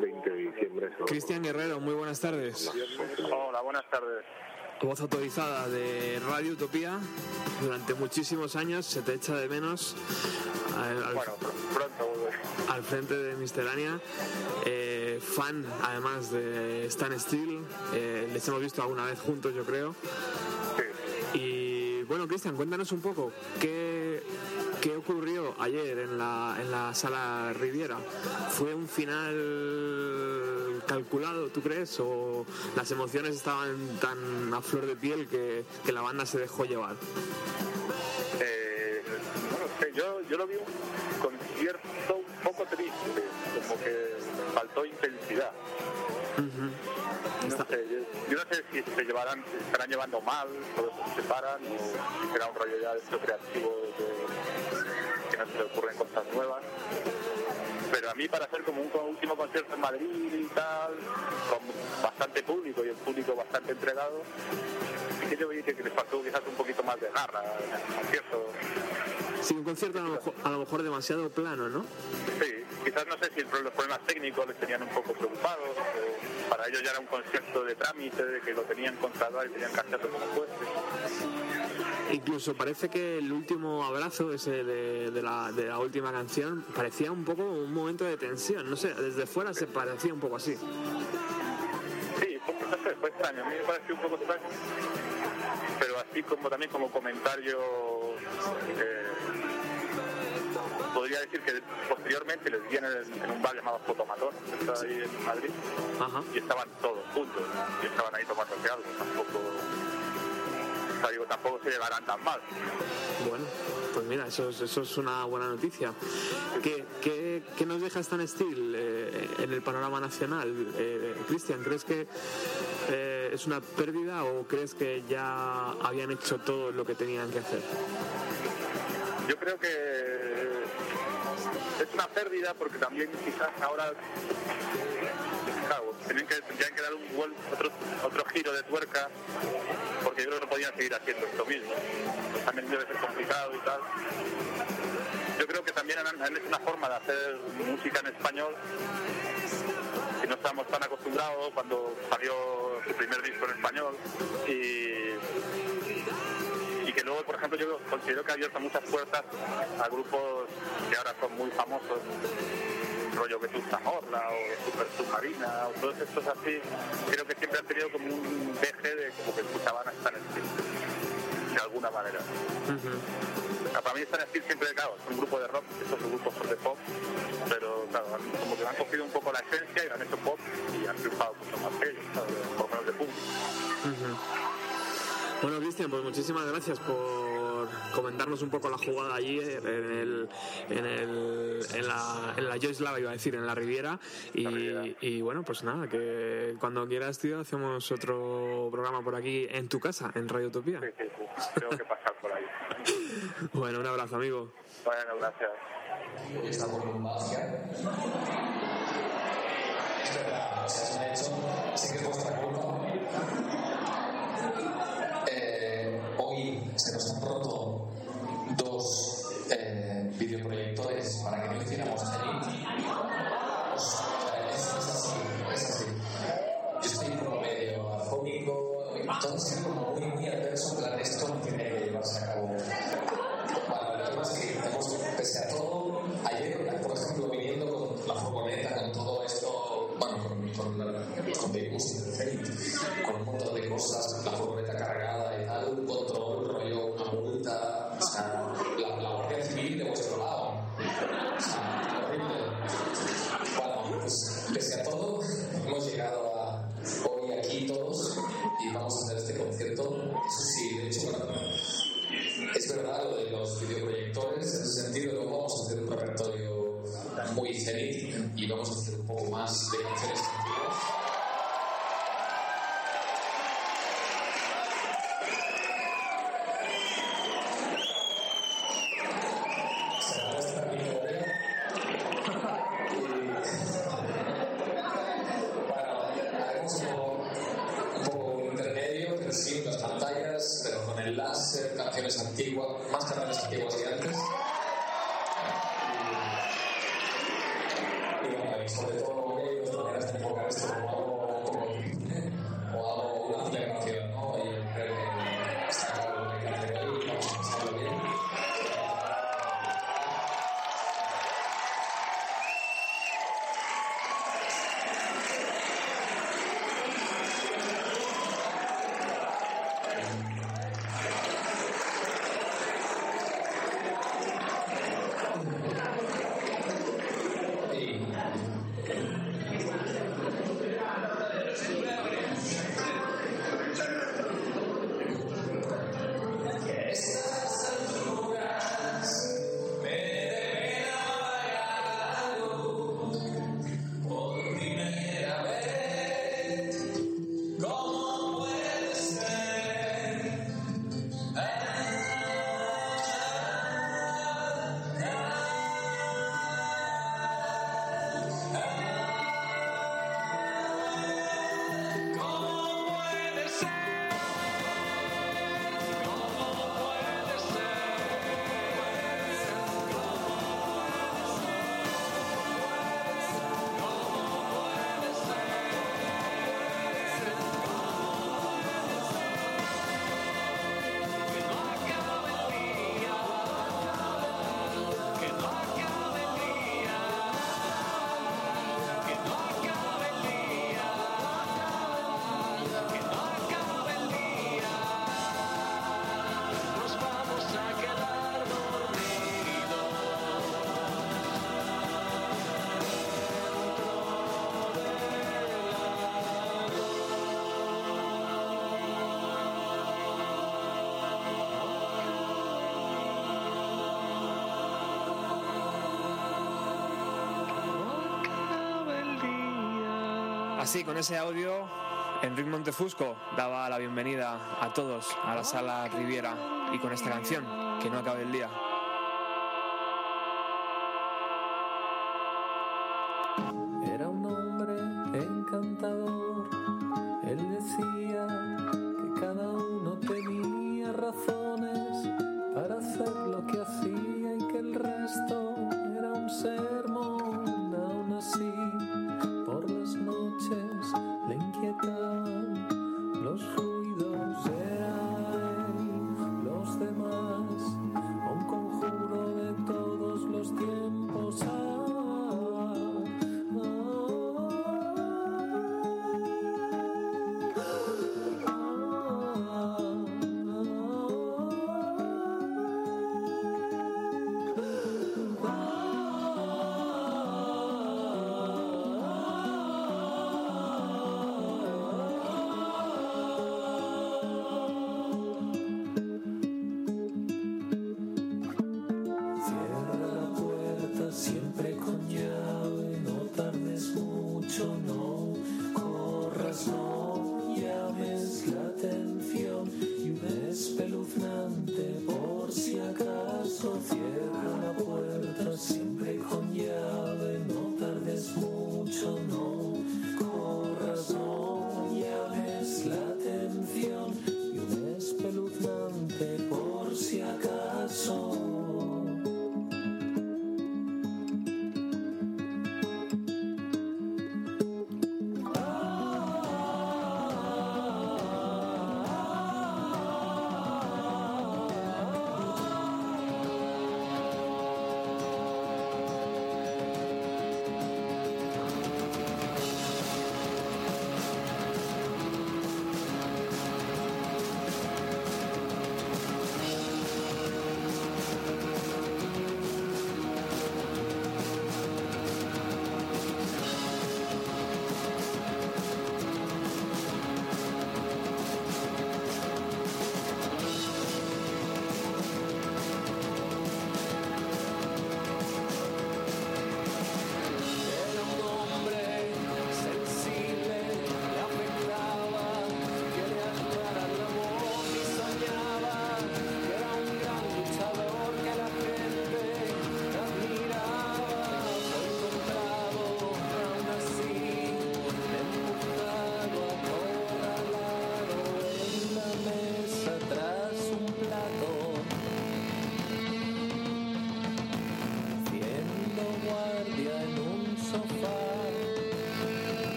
20 de diciembre. Cristian Guerrero, muy buenas tardes. Hola, buenas tardes. Voz autorizada de Radio Utopía. Durante muchísimos años se te echa de menos al, al- Bueno, pr- pronto al frente de Misterania. Eh, fan, además de Stan Steel. Eh, les hemos visto alguna vez juntos, yo creo. Y bueno, Cristian, cuéntanos un poco qué, qué ocurrió ayer en la, en la sala Riviera. ¿Fue un final calculado, tú crees? ¿O las emociones estaban tan a flor de piel que, que la banda se dejó llevar? Eh, no lo sé, yo, yo lo vi un concierto un poco triste, como que faltó intensidad. No sé, yo, no sé si se llevarán, se estarán llevando mal, todos se separan, o si será un rollo ya de esto creativo que no se le ocurren cosas nuevas. Pero a mí para hacer como un último concierto en Madrid y tal, con bastante público y el público bastante entregado, sí que yo vi que les faltó quizás un poquito más de garra el concierto. Sí, un concierto a lo mejor, a lo mejor demasiado plano, ¿no? Sí, quizás no sé si el los problemas técnicos les tenían un poco preocupados, o para ellos ya era un concierto de trámite, de que lo tenían contratado y tenían que hacerlo como fuese. Incluso parece que el último abrazo ese de, de la, de la última canción parecía un poco un momento de tensión. No sé, desde fuera se parecía un poco así. Sí, fue, no sé, fue extraño, a mí me pareció un poco extraño, pero así como también como comentario, eh, podría decir que posteriormente les vi en, un bar llamado Fotomatón, que está ahí en Madrid, y estaban todos juntos, y estaban ahí tomándose algo, tampoco, o sea, digo, tampoco se llevarán tan mal. Bueno, pues mira, eso es, eso es una buena noticia. ¿Qué, qué, qué nos deja Stan Steel eh, en el panorama nacional? Eh, Cristian, ¿crees que eh, es una pérdida o crees que ya habían hecho todo lo que tenían que hacer? Yo creo que es una pérdida porque también quizás ahora tenían que, dar un vuel- otro, otro giro de tuerca porque yo creo que no podían seguir haciendo esto mismo. También debe ser complicado y tal. Yo creo que también han, han hecho una forma de hacer música en español que no estamos tan acostumbrados cuando salió su primer disco en español y luego, por ejemplo, yo considero que ha abierto muchas puertas a grupos que ahora son muy famosos, rollo Vetusta Morla o Super Submarina o todos estos así, creo que siempre han tenido como un deje de como que escuchaban a Stan Steel, de alguna manera. Para mí Stan Steel siempre, claro, es un grupo de rock, estos grupos son de pop, pero claro, como que han cogido un poco la esencia y han hecho pop y han triunfado mucho más que ellos, por lo menos de público. Bueno, Cristian, pues muchísimas gracias por comentarnos un poco la jugada allí en, el, en, el, en, la, en la Joyce Lava, iba a decir, en la Riviera. Y, y bueno, pues nada, que cuando quieras, tío, hacemos otro programa por aquí en tu casa, en Radio Utopía. Tengo que pasar por ahí. Bueno, un abrazo, amigo. Bueno, gracias. Magia. Es verdad, o sea, es un hecho. Sé que es vuestra culpa. Hoy se Así, con ese audio, Enrique Montefusco daba la bienvenida a todos a la sala Riviera y con esta canción, que no acabe el día.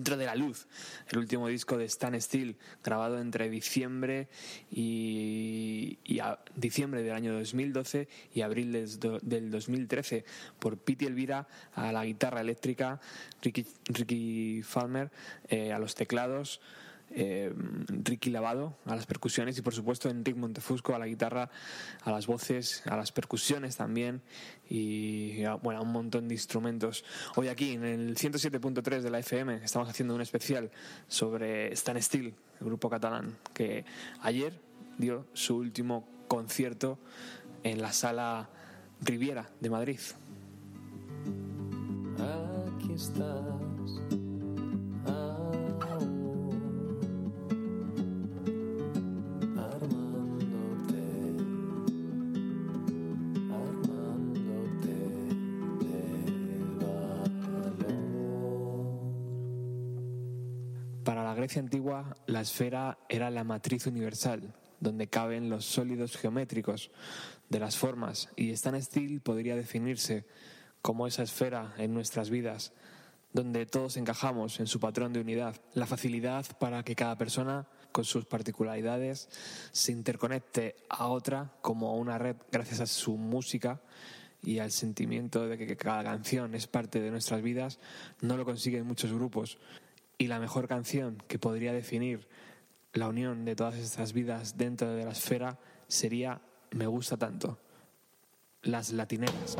Dentro de la Luz, el último disco de Stan Steele, grabado entre diciembre y, diciembre del año 2012 y abril del 2013, por Pete Elvira a la guitarra eléctrica, Ricky, Ricky Falmer eh, a los teclados, eh, Ricky Lavado a las percusiones y por supuesto Enric Montefusco a la guitarra, a las voces, a las percusiones también y a, bueno, a un montón de instrumentos. Hoy aquí en el 107.3 de la FM estamos haciendo un especial sobre Stan Steele, el grupo catalán que ayer dio su último concierto en la sala Riviera de Madrid. Aquí estás. Antigua, la esfera era la matriz universal, donde caben los sólidos geométricos de las formas, y Stan Steele podría definirse como esa esfera en nuestras vidas, donde todos encajamos en su patrón de unidad, la facilidad para que cada persona, con sus particularidades, se interconecte a otra como una red gracias a su música y al sentimiento de que cada canción es parte de nuestras vidas, no lo consiguen muchos grupos. Y la mejor canción que podría definir la unión de todas estas vidas dentro de la esfera sería Me gusta tanto. Las latineras.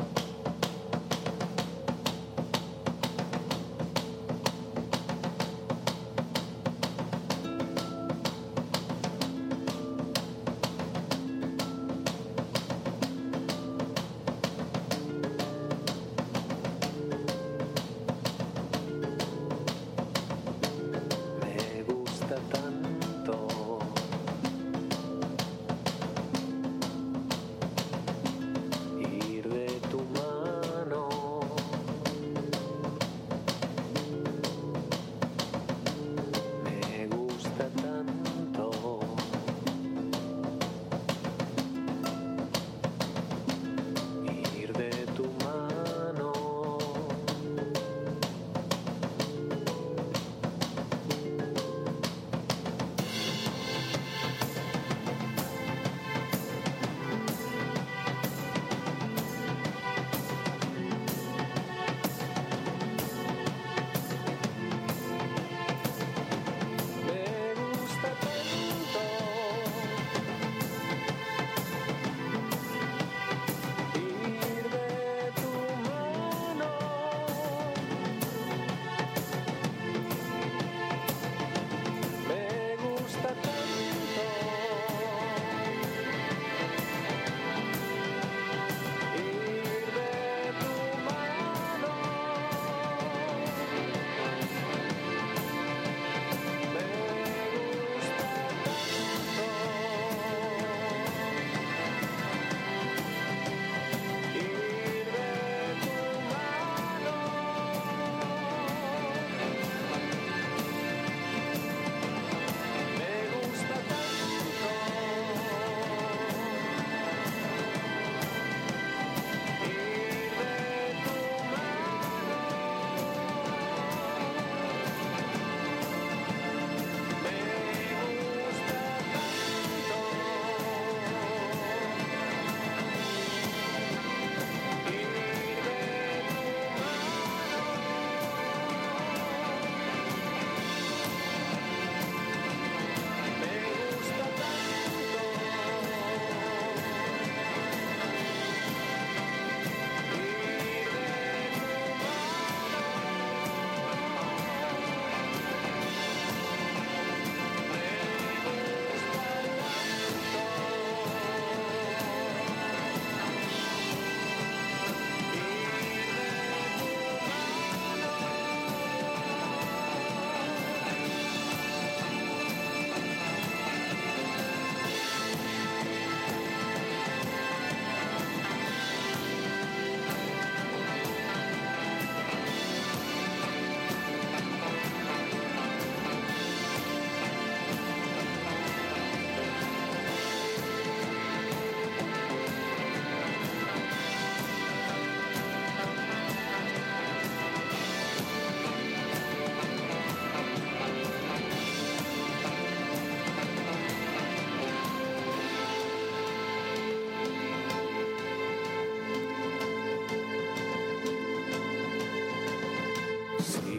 see.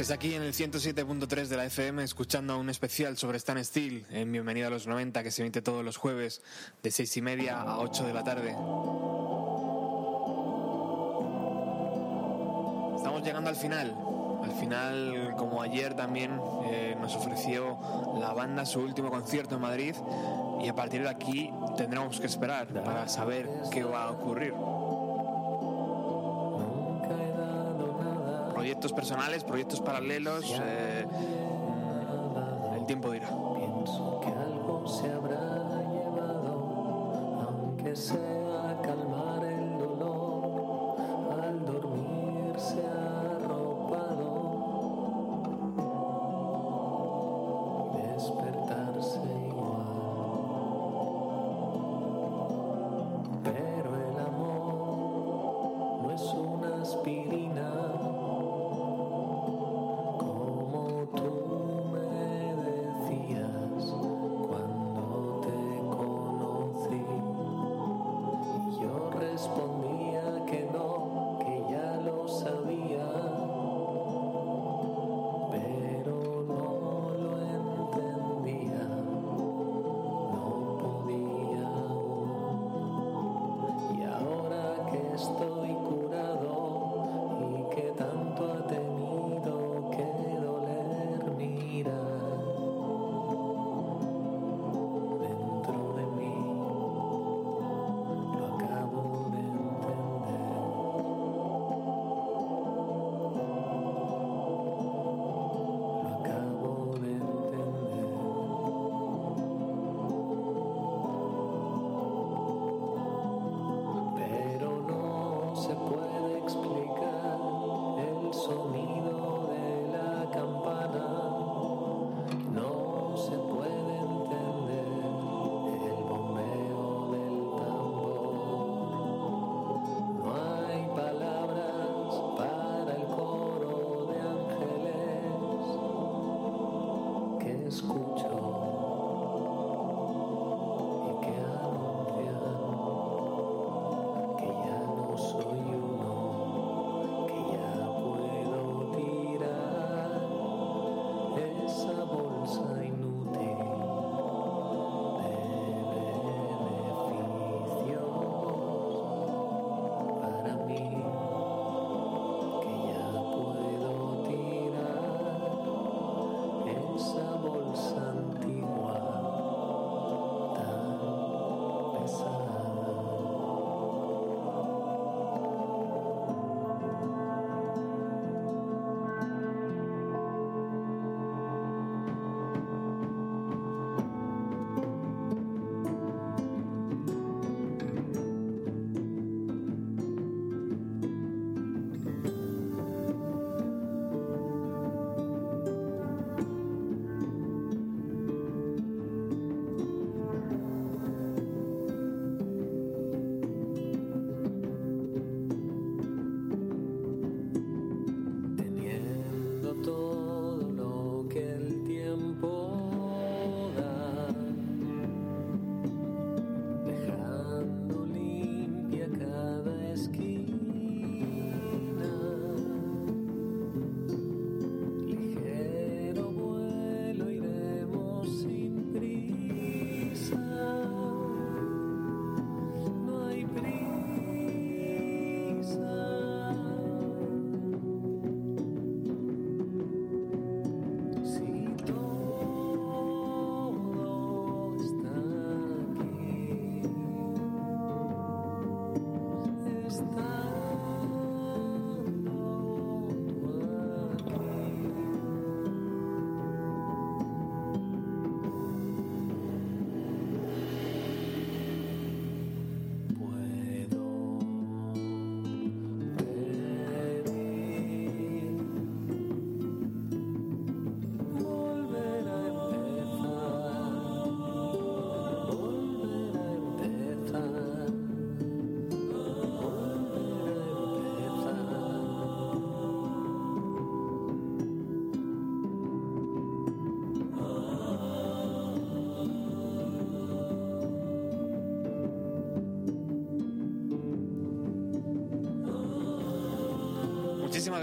Estáis aquí en el 107.3 de la FM escuchando un especial sobre Stan Steel en Bienvenida a los 90 que se emite todos los jueves de 6 y media a 8 de la tarde. Estamos llegando al final. Al final, como ayer también eh, nos ofreció la banda su último concierto en Madrid y a partir de aquí tendremos que esperar para saber qué va a ocurrir. Proyectos personales, proyectos paralelos, eh, el tiempo dirá.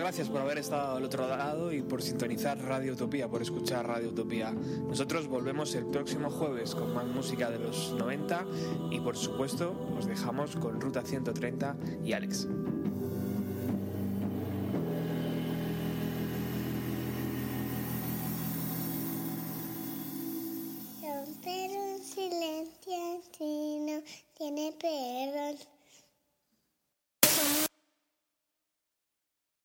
Gracias por haber estado al otro lado y por sintonizar Radio Utopía, por escuchar Radio Utopía. Nosotros volvemos el próximo jueves con más música de los 90 y por supuesto os dejamos con Ruta 130 y Alex.